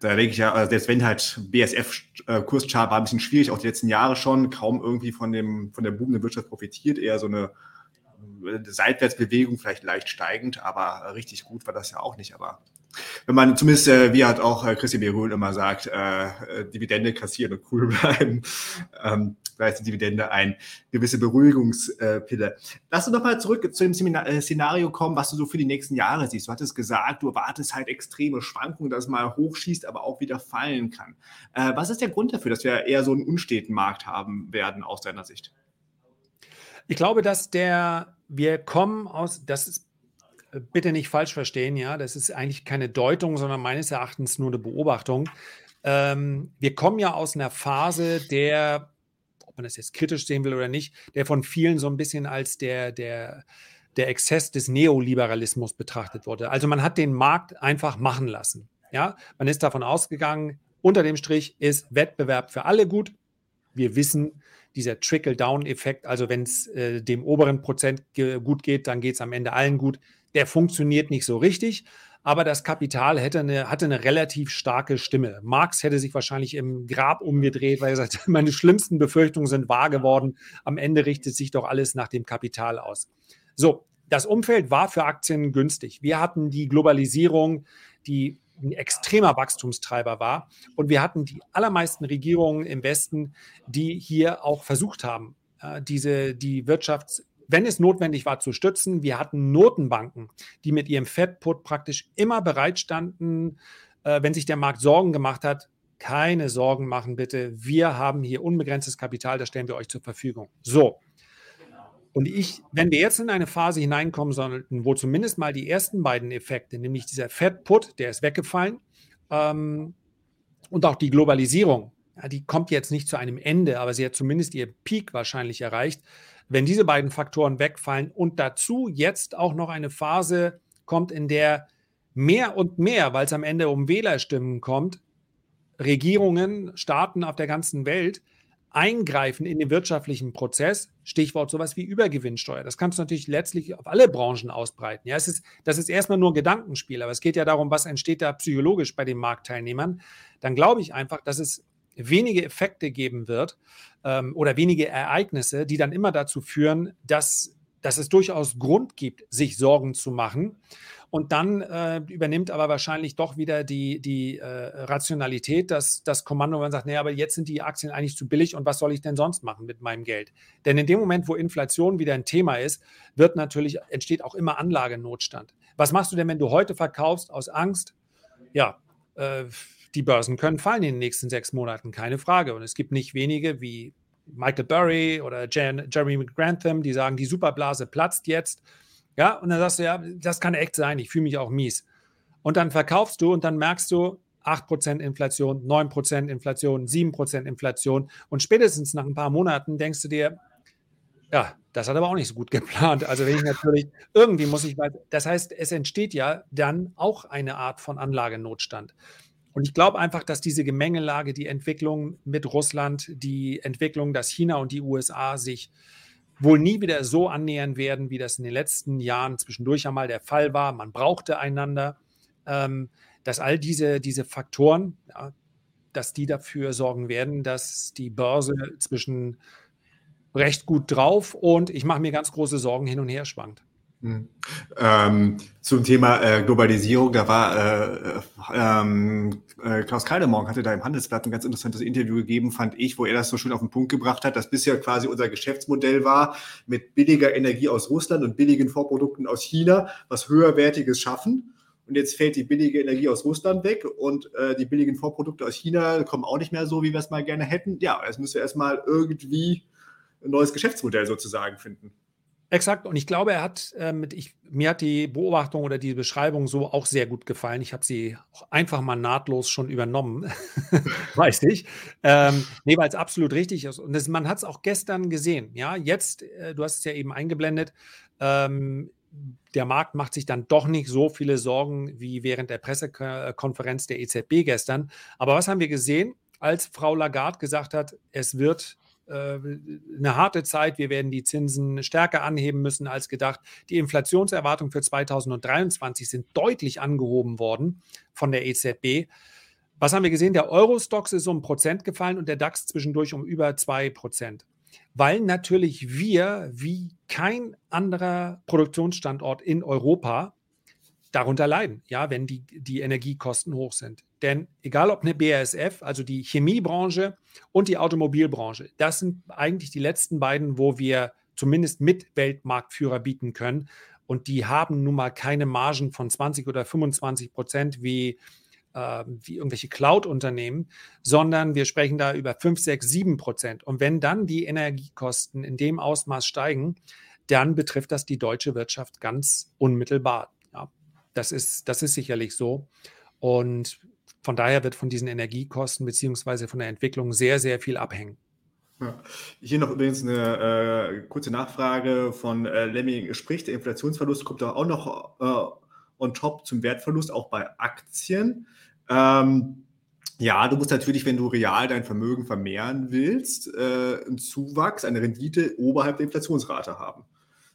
da denke ich ja, also selbst wenn halt BSF-Kurschart äh, war ein bisschen schwierig, auch die letzten Jahre schon, kaum irgendwie von, dem, von der boomenden Wirtschaft profitiert, eher so eine Seitwärtsbewegung, vielleicht leicht steigend, aber richtig gut war das ja auch nicht. Aber wenn man zumindest, äh, wie hat auch äh, Christian Berul immer sagt, äh, äh, Dividende kassieren und cool bleiben, ähm, Dividende ein gewisse Beruhigungspille. Lass uns nochmal zurück zu dem äh, Szenario kommen, was du so für die nächsten Jahre siehst. Du hattest gesagt, du erwartest halt extreme Schwankungen, dass es mal hochschießt, aber auch wieder fallen kann. Äh, was ist der Grund dafür, dass wir eher so einen unsteten Markt haben werden aus deiner Sicht?
Ich glaube, dass der, wir kommen aus, das ist bitte nicht falsch verstehen, ja, das ist eigentlich keine Deutung, sondern meines Erachtens nur eine Beobachtung. Ähm, wir kommen ja aus einer Phase, der, man das jetzt kritisch sehen will oder nicht, der von vielen so ein bisschen als der, der, der Exzess des Neoliberalismus betrachtet wurde. Also man hat den Markt einfach machen lassen. Ja, man ist davon ausgegangen, unter dem Strich ist Wettbewerb für alle gut. Wir wissen, dieser Trickle-Down-Effekt, also wenn es äh, dem oberen Prozent gut geht, dann geht es am Ende allen gut der funktioniert nicht so richtig, aber das Kapital hätte eine, hatte eine relativ starke Stimme. Marx hätte sich wahrscheinlich im Grab umgedreht, weil er sagt, meine schlimmsten Befürchtungen sind wahr geworden. Am Ende richtet sich doch alles nach dem Kapital aus. So, das Umfeld war für Aktien günstig. Wir hatten die Globalisierung, die ein extremer Wachstumstreiber war. Und wir hatten die allermeisten Regierungen im Westen, die hier auch versucht haben, diese, die Wirtschafts- wenn es notwendig war, zu stützen. Wir hatten Notenbanken, die mit ihrem Fed-Put praktisch immer bereit standen, äh, wenn sich der Markt Sorgen gemacht hat. Keine Sorgen machen, bitte. Wir haben hier unbegrenztes Kapital, das stellen wir euch zur Verfügung. So. Und ich, wenn wir jetzt in eine Phase hineinkommen sollten, wo zumindest mal die ersten beiden Effekte, nämlich dieser Fed-Put, der ist weggefallen, ähm, und auch die Globalisierung, ja, die kommt jetzt nicht zu einem Ende, aber sie hat zumindest ihr Peak wahrscheinlich erreicht. Wenn diese beiden Faktoren wegfallen und dazu jetzt auch noch eine Phase kommt, in der mehr und mehr, weil es am Ende um Wählerstimmen kommt, Regierungen, Staaten auf der ganzen Welt eingreifen in den wirtschaftlichen Prozess, Stichwort sowas wie Übergewinnsteuer. Das kannst du natürlich letztlich auf alle Branchen ausbreiten. Ja, es ist, das ist erstmal nur ein Gedankenspiel, aber es geht ja darum, was entsteht da psychologisch bei den Marktteilnehmern. Dann glaube ich einfach, dass es wenige Effekte geben wird ähm, oder wenige Ereignisse, die dann immer dazu führen, dass, dass es durchaus Grund gibt, sich Sorgen zu machen. Und dann äh, übernimmt aber wahrscheinlich doch wieder die, die äh, Rationalität, dass das Kommando, man sagt, nee, aber jetzt sind die Aktien eigentlich zu billig und was soll ich denn sonst machen mit meinem Geld? Denn in dem Moment, wo Inflation wieder ein Thema ist, wird natürlich, entsteht auch immer Anlagenotstand. Was machst du denn, wenn du heute verkaufst aus Angst? Ja, äh, die Börsen können fallen in den nächsten sechs Monaten, keine Frage. Und es gibt nicht wenige wie Michael Burry oder Jan, Jeremy Grantham, die sagen, die Superblase platzt jetzt. Ja, und dann sagst du, ja, das kann echt sein, ich fühle mich auch mies. Und dann verkaufst du und dann merkst du, 8% Inflation, 9% Inflation, 7% Inflation. Und spätestens nach ein paar Monaten denkst du dir, ja, das hat aber auch nicht so gut geplant. Also wenn ich natürlich, irgendwie muss ich, das heißt, es entsteht ja dann auch eine Art von Anlagenotstand. Und ich glaube einfach, dass diese Gemengelage, die Entwicklung mit Russland, die Entwicklung, dass China und die USA sich wohl nie wieder so annähern werden, wie das in den letzten Jahren zwischendurch einmal der Fall war. Man brauchte einander, ähm, dass all diese, diese Faktoren, dass die dafür sorgen werden, dass die Börse zwischen recht gut drauf und ich mache mir ganz große Sorgen hin und her schwankt.
Hm. Ähm, zum Thema äh, Globalisierung, da war äh, ähm, äh, Klaus Kaldemorgen hatte da im Handelsblatt ein ganz interessantes Interview gegeben, fand ich, wo er das so schön auf den Punkt gebracht hat, dass bisher quasi unser Geschäftsmodell war, mit billiger Energie aus Russland und billigen Vorprodukten aus China was höherwertiges schaffen. Und jetzt fällt die billige Energie aus Russland weg und äh, die billigen Vorprodukte aus China kommen auch nicht mehr so, wie wir es mal gerne hätten. Ja, es müsste erstmal irgendwie ein neues Geschäftsmodell sozusagen finden.
Exakt. Und ich glaube, er hat äh, mit, ich, mir hat die Beobachtung oder die Beschreibung so auch sehr gut gefallen. Ich habe sie auch einfach mal nahtlos schon übernommen, weiß ich. Ähm, nee, weil es absolut richtig ist. Und das, man hat es auch gestern gesehen. Ja, jetzt, äh, du hast es ja eben eingeblendet, ähm, der Markt macht sich dann doch nicht so viele Sorgen wie während der Pressekonferenz der EZB gestern. Aber was haben wir gesehen, als Frau Lagarde gesagt hat, es wird eine harte Zeit, wir werden die Zinsen stärker anheben müssen als gedacht. Die Inflationserwartungen für 2023 sind deutlich angehoben worden von der EZB. Was haben wir gesehen? Der Euro-Stocks ist um Prozent gefallen und der DAX zwischendurch um über zwei Prozent weil natürlich wir wie kein anderer Produktionsstandort in Europa darunter leiden, ja, wenn die, die Energiekosten hoch sind. Denn egal ob eine BASF, also die Chemiebranche und die Automobilbranche, das sind eigentlich die letzten beiden, wo wir zumindest mit Weltmarktführer bieten können. Und die haben nun mal keine Margen von 20 oder 25 Prozent wie äh, wie irgendwelche Cloud-Unternehmen, sondern wir sprechen da über 5, 6, 7 Prozent. Und wenn dann die Energiekosten in dem Ausmaß steigen, dann betrifft das die deutsche Wirtschaft ganz unmittelbar. Ja, das, ist, das ist sicherlich so. Und von daher wird von diesen Energiekosten beziehungsweise von der Entwicklung sehr, sehr viel abhängen.
Ja. Hier noch übrigens eine äh, kurze Nachfrage von äh, Lemming. Spricht der Inflationsverlust kommt auch noch äh, on top zum Wertverlust, auch bei Aktien. Ähm, ja, du musst natürlich, wenn du real dein Vermögen vermehren willst, äh, einen Zuwachs, eine Rendite oberhalb der Inflationsrate haben.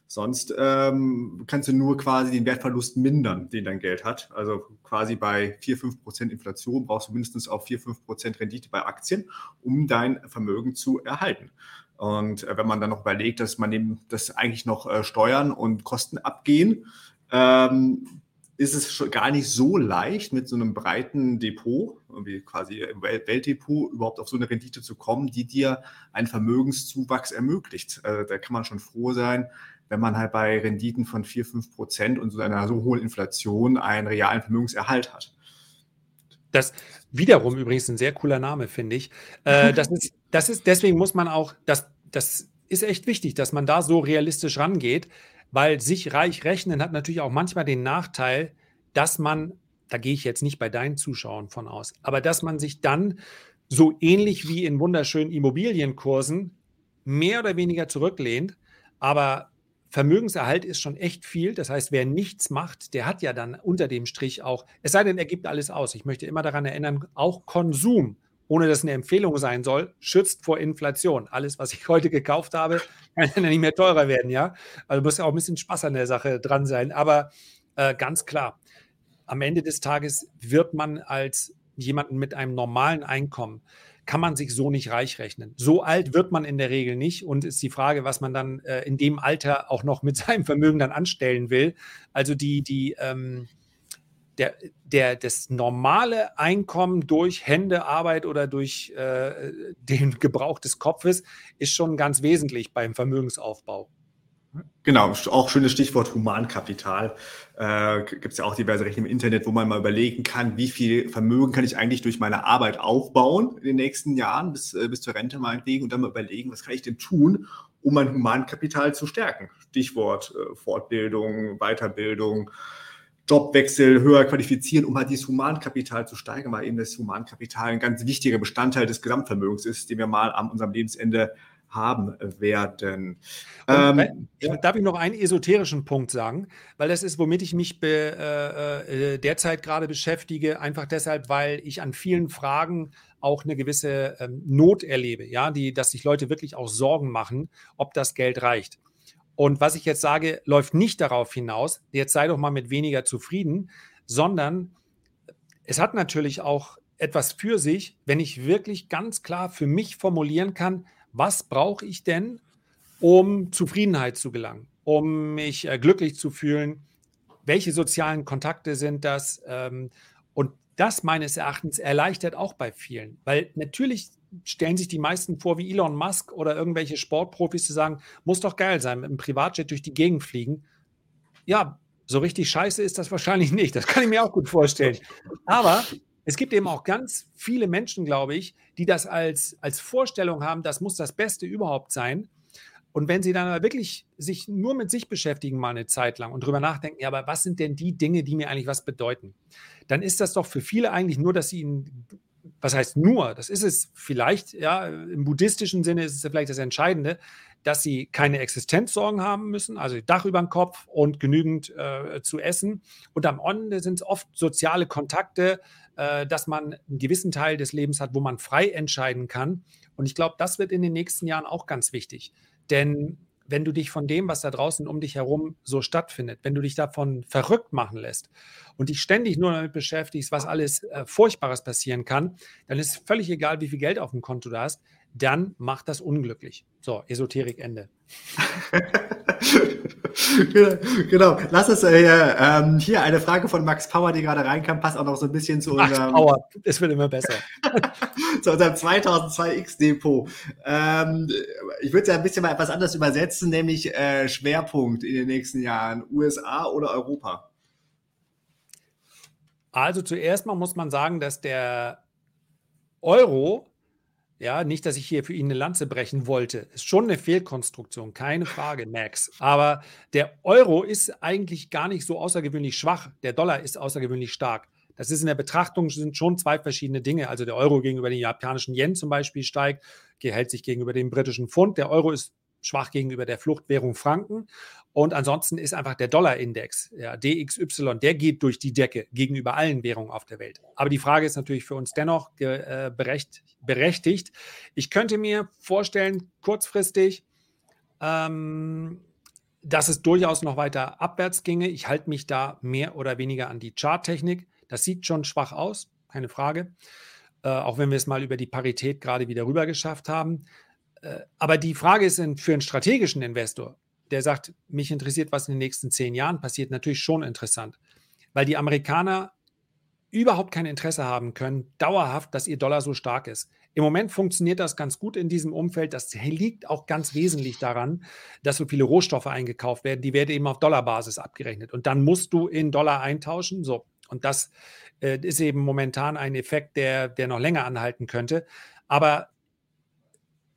Sonst ähm, kannst du nur quasi den Wertverlust mindern, den dein Geld hat. Also quasi bei 4, 5 Prozent Inflation brauchst du mindestens auch 4, 5 Prozent Rendite bei Aktien, um dein Vermögen zu erhalten. Und äh, wenn man dann noch überlegt, dass man eben, dass eigentlich noch äh, Steuern und Kosten abgehen, ähm, ist es gar nicht so leicht, mit so einem breiten Depot, wie quasi im Weltdepot, überhaupt auf so eine Rendite zu kommen, die dir einen Vermögenszuwachs ermöglicht. Also da kann man schon froh sein, wenn man halt bei Renditen von 4, 5 Prozent und so einer so hohen Inflation einen realen Vermögenserhalt hat.
Das wiederum übrigens ein sehr cooler Name, finde ich. Äh, das, ist, das ist, deswegen muss man auch, das, das ist echt wichtig, dass man da so realistisch rangeht, weil sich reich rechnen hat natürlich auch manchmal den Nachteil, dass man, da gehe ich jetzt nicht bei deinen Zuschauern von aus, aber dass man sich dann so ähnlich wie in wunderschönen Immobilienkursen mehr oder weniger zurücklehnt, aber Vermögenserhalt ist schon echt viel. Das heißt, wer nichts macht, der hat ja dann unter dem Strich auch, es sei denn, er gibt alles aus. Ich möchte immer daran erinnern, auch Konsum ohne dass es eine Empfehlung sein soll, schützt vor Inflation. Alles, was ich heute gekauft habe, kann ja nicht mehr teurer werden, ja. Also muss ja auch ein bisschen Spaß an der Sache dran sein. Aber äh, ganz klar, am Ende des Tages wird man als jemanden mit einem normalen Einkommen, kann man sich so nicht reich rechnen. So alt wird man in der Regel nicht und ist die Frage, was man dann äh, in dem Alter auch noch mit seinem Vermögen dann anstellen will. Also die, die, ähm, der, der, das normale Einkommen durch Händearbeit oder durch äh, den Gebrauch des Kopfes ist schon ganz wesentlich beim Vermögensaufbau.
Genau, auch schönes Stichwort Humankapital. Äh, Gibt es ja auch diverse Rechnungen im Internet, wo man mal überlegen kann, wie viel Vermögen kann ich eigentlich durch meine Arbeit aufbauen in den nächsten Jahren, bis, äh, bis zur Rente meinetwegen, und dann mal überlegen, was kann ich denn tun, um mein Humankapital zu stärken. Stichwort äh, Fortbildung, Weiterbildung, Jobwechsel höher qualifizieren, um halt dieses Humankapital zu steigern, weil eben das Humankapital ein ganz wichtiger Bestandteil des Gesamtvermögens ist, den wir mal an unserem Lebensende haben werden.
Ähm, ja. Darf ich noch einen esoterischen Punkt sagen? Weil das ist, womit ich mich be, äh, äh, derzeit gerade beschäftige, einfach deshalb, weil ich an vielen Fragen auch eine gewisse ähm, Not erlebe, ja, die, dass sich Leute wirklich auch Sorgen machen, ob das Geld reicht. Und was ich jetzt sage, läuft nicht darauf hinaus, jetzt sei doch mal mit weniger zufrieden, sondern es hat natürlich auch etwas für sich, wenn ich wirklich ganz klar für mich formulieren kann, was brauche ich denn, um Zufriedenheit zu gelangen, um mich äh, glücklich zu fühlen, welche sozialen Kontakte sind das? Ähm, und das meines Erachtens erleichtert auch bei vielen, weil natürlich stellen sich die meisten vor, wie Elon Musk oder irgendwelche Sportprofis zu sagen, muss doch geil sein, mit einem Privatjet durch die Gegend fliegen. Ja, so richtig scheiße ist das wahrscheinlich nicht. Das kann ich mir auch gut vorstellen. Aber es gibt eben auch ganz viele Menschen, glaube ich, die das als, als Vorstellung haben, das muss das Beste überhaupt sein. Und wenn sie dann wirklich sich nur mit sich beschäftigen, mal eine Zeit lang und drüber nachdenken, ja, aber was sind denn die Dinge, die mir eigentlich was bedeuten? Dann ist das doch für viele eigentlich nur, dass sie ihnen was heißt nur, das ist es vielleicht, ja, im buddhistischen Sinne ist es vielleicht das Entscheidende, dass sie keine Existenzsorgen haben müssen, also Dach über dem Kopf und genügend äh, zu essen. Und am Ende sind es oft soziale Kontakte, äh, dass man einen gewissen Teil des Lebens hat, wo man frei entscheiden kann. Und ich glaube, das wird in den nächsten Jahren auch ganz wichtig. Denn wenn du dich von dem, was da draußen um dich herum so stattfindet, wenn du dich davon verrückt machen lässt und dich ständig nur damit beschäftigst, was alles äh, Furchtbares passieren kann, dann ist völlig egal, wie viel Geld auf dem Konto du hast, dann macht das unglücklich. So, Esoterik Ende.
genau, lass uns äh, ähm, hier eine Frage von Max Power, die gerade reinkam, passt auch noch so ein bisschen zu
Max unserem. Power, es wird immer besser.
zu unserem 2002X Depot. Ähm, ich würde es ja ein bisschen mal etwas anders übersetzen, nämlich äh, Schwerpunkt in den nächsten Jahren: USA oder Europa?
Also zuerst mal muss man sagen, dass der Euro ja, nicht, dass ich hier für ihn eine Lanze brechen wollte. Ist schon eine Fehlkonstruktion, keine Frage, Max. Aber der Euro ist eigentlich gar nicht so außergewöhnlich schwach. Der Dollar ist außergewöhnlich stark. Das ist in der Betrachtung sind schon zwei verschiedene Dinge. Also der Euro gegenüber den japanischen Yen zum Beispiel steigt, hält sich gegenüber dem britischen Pfund. Der Euro ist schwach gegenüber der Fluchtwährung Franken. Und ansonsten ist einfach der Dollarindex, ja, DXY, der geht durch die Decke gegenüber allen Währungen auf der Welt. Aber die Frage ist natürlich für uns dennoch äh, berechtigt. Ich könnte mir vorstellen, kurzfristig, ähm, dass es durchaus noch weiter abwärts ginge. Ich halte mich da mehr oder weniger an die Charttechnik. Das sieht schon schwach aus, keine Frage. Äh, auch wenn wir es mal über die Parität gerade wieder rüber geschafft haben. Äh, aber die Frage ist für einen strategischen Investor, der sagt, mich interessiert, was in den nächsten zehn Jahren passiert, natürlich schon interessant. Weil die Amerikaner überhaupt kein Interesse haben können, dauerhaft, dass ihr Dollar so stark ist. Im Moment funktioniert das ganz gut in diesem Umfeld. Das liegt auch ganz wesentlich daran, dass so viele Rohstoffe eingekauft werden. Die werden eben auf Dollarbasis abgerechnet. Und dann musst du in Dollar eintauschen. So. Und das äh, ist eben momentan ein Effekt, der, der noch länger anhalten könnte. Aber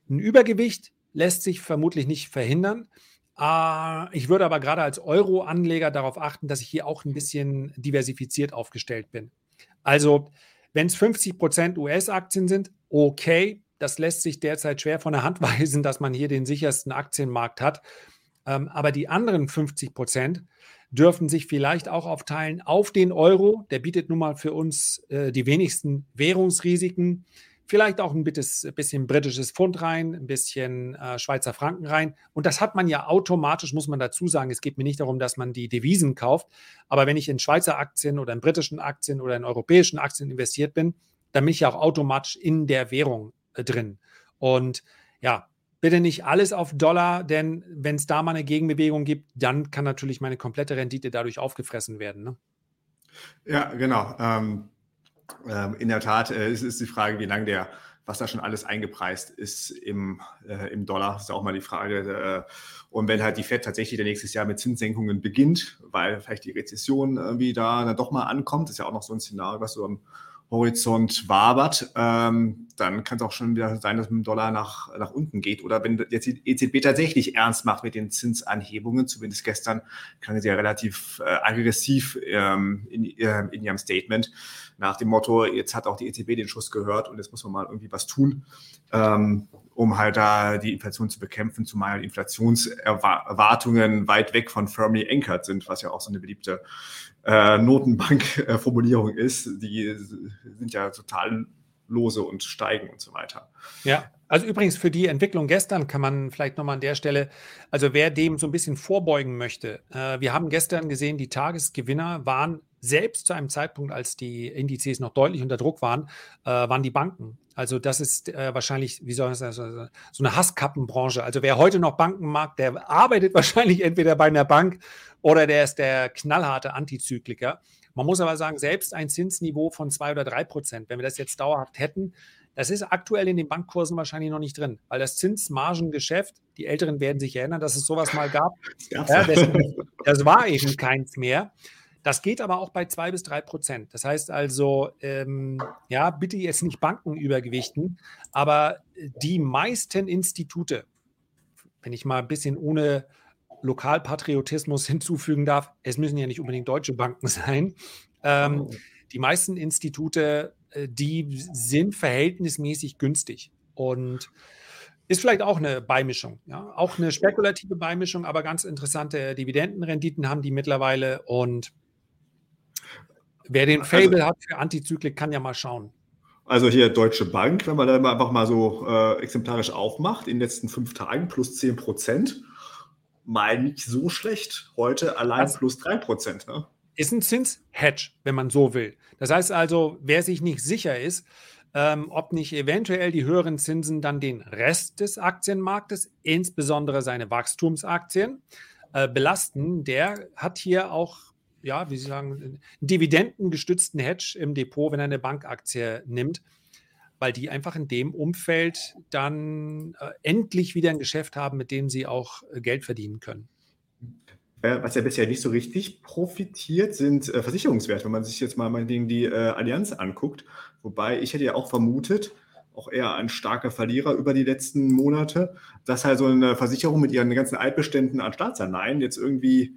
ein Übergewicht lässt sich vermutlich nicht verhindern. Ah, ich würde aber gerade als Euro-Anleger darauf achten, dass ich hier auch ein bisschen diversifiziert aufgestellt bin. Also, wenn es 50 Prozent US-Aktien sind, okay. Das lässt sich derzeit schwer von der Hand weisen, dass man hier den sichersten Aktienmarkt hat. Ähm, aber die anderen 50 Prozent dürfen sich vielleicht auch aufteilen auf den Euro. Der bietet nun mal für uns äh, die wenigsten Währungsrisiken vielleicht auch ein bisschen britisches Pfund rein, ein bisschen äh, Schweizer Franken rein. Und das hat man ja automatisch, muss man dazu sagen. Es geht mir nicht darum, dass man die Devisen kauft. Aber wenn ich in Schweizer Aktien oder in britischen Aktien oder in europäischen Aktien investiert bin, dann bin ich ja auch automatisch in der Währung äh, drin. Und ja, bitte nicht alles auf Dollar, denn wenn es da mal eine Gegenbewegung gibt, dann kann natürlich meine komplette Rendite dadurch aufgefressen werden. Ne?
Ja, genau. Ähm ähm, in der Tat äh, ist, ist die Frage, wie lange der, was da schon alles eingepreist ist im, äh, im Dollar, ist auch mal die Frage. Äh, und wenn halt die Fed tatsächlich nächstes Jahr mit Zinssenkungen beginnt, weil vielleicht die Rezession irgendwie da dann doch mal ankommt, ist ja auch noch so ein Szenario, was so im Horizont wabert, ähm, dann kann es auch schon wieder sein, dass mit dem Dollar nach, nach unten geht. Oder wenn jetzt die EZB tatsächlich ernst macht mit den Zinsanhebungen, zumindest gestern klang sie ja relativ äh, aggressiv ähm, in, äh, in ihrem Statement, nach dem Motto, jetzt hat auch die EZB den Schuss gehört und jetzt muss man mal irgendwie was tun, ähm, um halt da die Inflation zu bekämpfen, zumal Inflationserwartungen weit weg von firmly anchored sind, was ja auch so eine beliebte äh, Notenbank-Formulierung ist. Die sind ja total lose und steigen und so weiter.
Ja, also übrigens für die Entwicklung gestern kann man vielleicht nochmal an der Stelle, also wer dem so ein bisschen vorbeugen möchte, äh, wir haben gestern gesehen, die Tagesgewinner waren selbst zu einem Zeitpunkt, als die Indizes noch deutlich unter Druck waren, äh, waren die Banken. Also das ist äh, wahrscheinlich, wie soll man sagen, so eine Hasskappenbranche. Also wer heute noch Banken mag, der arbeitet wahrscheinlich entweder bei einer Bank oder der ist der knallharte Antizykliker. Man muss aber sagen, selbst ein Zinsniveau von zwei oder drei Prozent, wenn wir das jetzt dauerhaft hätten, das ist aktuell in den Bankkursen wahrscheinlich noch nicht drin, weil das Zinsmargengeschäft, die Älteren werden sich erinnern, dass es sowas mal gab. Ja, das, das war eben keins mehr. Das geht aber auch bei zwei bis drei Prozent. Das heißt also, ähm, ja, bitte jetzt nicht Banken übergewichten, aber die meisten Institute, wenn ich mal ein bisschen ohne Lokalpatriotismus hinzufügen darf, es müssen ja nicht unbedingt deutsche Banken sein. Ähm, oh. Die meisten Institute, äh, die sind verhältnismäßig günstig. Und Ist vielleicht auch eine Beimischung, ja. Auch eine spekulative Beimischung, aber ganz interessante Dividendenrenditen haben die mittlerweile. Und wer den also Fable also, hat für Antizyklik, kann ja mal schauen.
Also hier Deutsche Bank, wenn man da einfach mal so äh, exemplarisch aufmacht, in den letzten fünf Tagen plus 10 Prozent, mal nicht so schlecht. Heute allein das plus 3 Prozent. Ne?
Ist ein Zinshedge, wenn man so will. Das heißt also, wer sich nicht sicher ist, ähm, ob nicht eventuell die höheren Zinsen dann den Rest des Aktienmarktes, insbesondere seine Wachstumsaktien, äh, belasten. Der hat hier auch, ja, wie Sie sagen, einen dividendengestützten Hedge im Depot, wenn er eine Bankaktie nimmt, weil die einfach in dem Umfeld dann äh, endlich wieder ein Geschäft haben, mit dem sie auch äh, Geld verdienen können.
Äh, was ja bisher nicht so richtig profitiert, sind äh, Versicherungswerte. Wenn man sich jetzt mal meinetwegen die Allianz anguckt, wobei ich hätte ja auch vermutet, auch eher ein starker Verlierer über die letzten Monate, dass halt so eine Versicherung mit ihren ganzen Altbeständen an Staatsanleihen jetzt irgendwie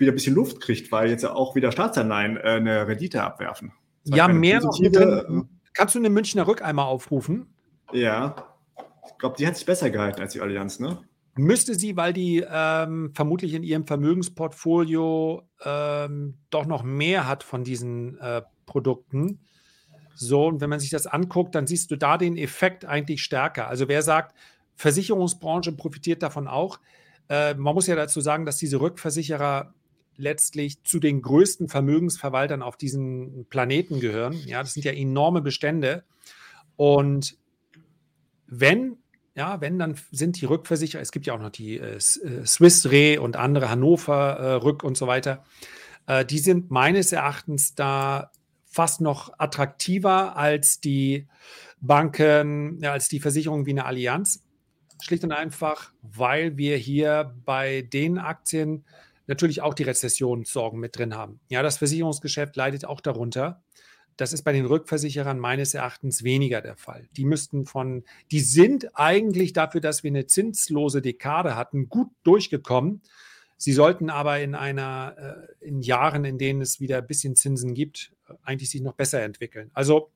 wieder ein bisschen Luft kriegt, weil jetzt ja auch wieder Staatsanleihen äh, eine Rendite abwerfen.
Ja, mehr noch. Äh, Kannst du eine Münchner Rück einmal aufrufen?
Ja. Ich glaube, die hat sich besser gehalten als die Allianz, ne?
Müsste sie, weil die ähm, vermutlich in ihrem Vermögensportfolio ähm, doch noch mehr hat von diesen äh, Produkten. So, und wenn man sich das anguckt, dann siehst du da den Effekt eigentlich stärker. Also wer sagt, Versicherungsbranche profitiert davon auch. Äh, man muss ja dazu sagen, dass diese Rückversicherer letztlich zu den größten Vermögensverwaltern auf diesem Planeten gehören. Ja, das sind ja enorme Bestände. Und wenn ja, wenn, dann sind die Rückversicherer, es gibt ja auch noch die äh, äh, Swiss Re und andere Hannover äh, Rück und so weiter, äh, die sind meines Erachtens da fast noch attraktiver als die Banken, ja, als die Versicherungen wie eine Allianz. Schlicht und einfach, weil wir hier bei den Aktien natürlich auch die Rezessionssorgen mit drin haben. Ja, das Versicherungsgeschäft leidet auch darunter. Das ist bei den Rückversicherern meines Erachtens weniger der Fall. Die müssten von, die sind eigentlich dafür, dass wir eine zinslose Dekade hatten, gut durchgekommen. Sie sollten aber in einer, äh, in Jahren, in denen es wieder ein bisschen Zinsen gibt, eigentlich sich noch besser entwickeln. Also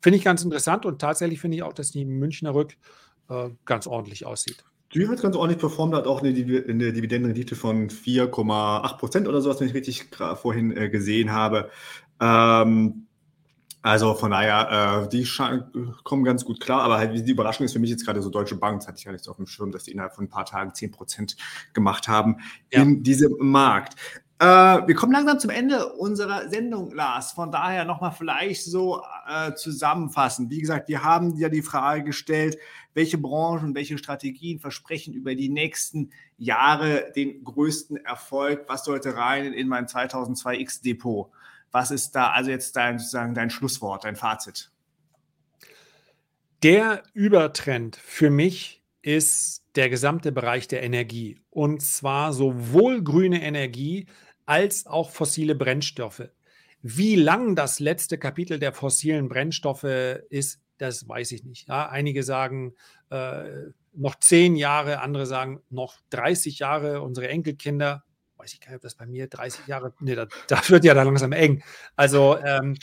finde ich ganz interessant und tatsächlich finde ich auch, dass die Münchner Rück äh, ganz ordentlich aussieht.
Die hat ganz ordentlich performt, hat auch eine, eine Dividendenrendite von 4,8 Prozent oder sowas, wenn ich richtig vorhin äh, gesehen habe. Ähm, also von daher, äh, die kommen ganz gut klar, aber halt die Überraschung ist für mich jetzt gerade so Deutsche Bank, das hatte ich ja nicht so auf dem Schirm, dass die innerhalb von ein paar Tagen 10 Prozent gemacht haben ja. in diesem Markt. Äh, wir kommen langsam zum Ende unserer Sendung, Lars. Von daher nochmal vielleicht so äh, zusammenfassen. Wie gesagt, wir haben ja die Frage gestellt, welche Branchen, welche Strategien versprechen über die nächsten Jahre den größten Erfolg? Was sollte rein in mein 2002X Depot? Was ist da also jetzt dein, sozusagen dein Schlusswort, dein Fazit?
Der Übertrend für mich ist der gesamte Bereich der Energie. Und zwar sowohl grüne Energie als auch fossile Brennstoffe. Wie lang das letzte Kapitel der fossilen Brennstoffe ist, das weiß ich nicht. Ja, einige sagen äh, noch zehn Jahre, andere sagen noch 30 Jahre, unsere Enkelkinder weiß ich gar nicht, ob das bei mir 30 Jahre, nee, das, das wird ja dann langsam eng. Also, ähm,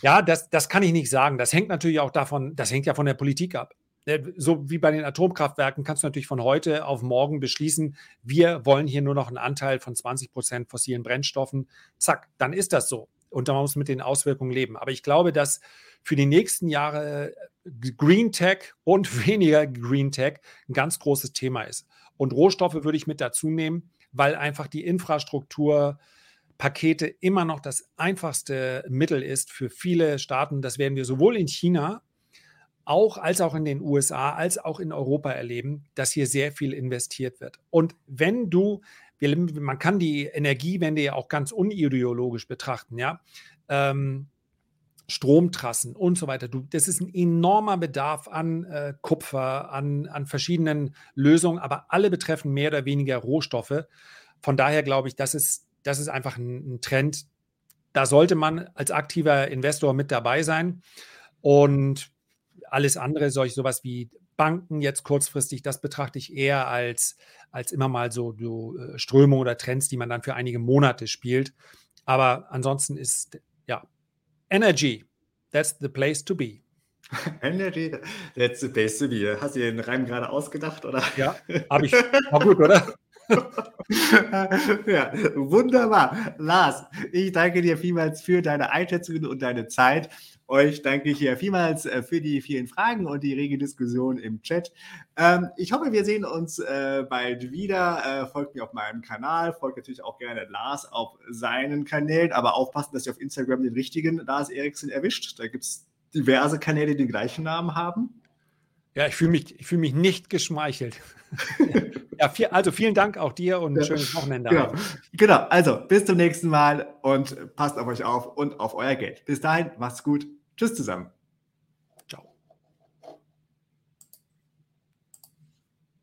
ja, das, das kann ich nicht sagen. Das hängt natürlich auch davon, das hängt ja von der Politik ab. Äh, so wie bei den Atomkraftwerken kannst du natürlich von heute auf morgen beschließen, wir wollen hier nur noch einen Anteil von 20 Prozent fossilen Brennstoffen. Zack, dann ist das so. Und man muss mit den Auswirkungen leben. Aber ich glaube, dass für die nächsten Jahre äh, Green Tech und weniger Green Tech ein ganz großes Thema ist. Und Rohstoffe würde ich mit dazu nehmen weil einfach die Infrastrukturpakete immer noch das einfachste Mittel ist für viele Staaten. Das werden wir sowohl in China auch als auch in den USA, als auch in Europa erleben, dass hier sehr viel investiert wird. Und wenn du, man kann die Energiewende ja auch ganz unideologisch betrachten, ja. Ähm, Stromtrassen und so weiter. Du, das ist ein enormer Bedarf an äh, Kupfer, an, an verschiedenen Lösungen, aber alle betreffen mehr oder weniger Rohstoffe. Von daher glaube ich, das ist, das ist einfach ein, ein Trend. Da sollte man als aktiver Investor mit dabei sein. Und alles andere, solch sowas wie Banken jetzt kurzfristig, das betrachte ich eher als, als immer mal so, so äh, Strömungen oder Trends, die man dann für einige Monate spielt. Aber ansonsten ist ja Energy, that's the place to be.
Energy, that's the best to be. Hast du den Reim gerade ausgedacht, oder?
Ja, habe ich. War gut, oder?
ja, wunderbar. Lars, ich danke dir vielmals für deine Einschätzungen und deine Zeit. Euch danke ich hier vielmals äh, für die vielen Fragen und die rege Diskussion im Chat. Ähm, ich hoffe, wir sehen uns äh, bald wieder. Äh, folgt mir auf meinem Kanal, folgt natürlich auch gerne Lars auf seinen Kanälen, aber aufpassen, dass ihr auf Instagram den richtigen Lars Eriksen erwischt. Da gibt es diverse Kanäle, die den gleichen Namen haben.
Ja, ich fühle mich, fühl mich nicht geschmeichelt. ja, viel, also vielen Dank auch dir und ein ja, schönes Wochenende.
Genau. genau, also bis zum nächsten Mal und passt auf euch auf und auf euer Geld. Bis dahin, macht's gut. Tschüss zusammen.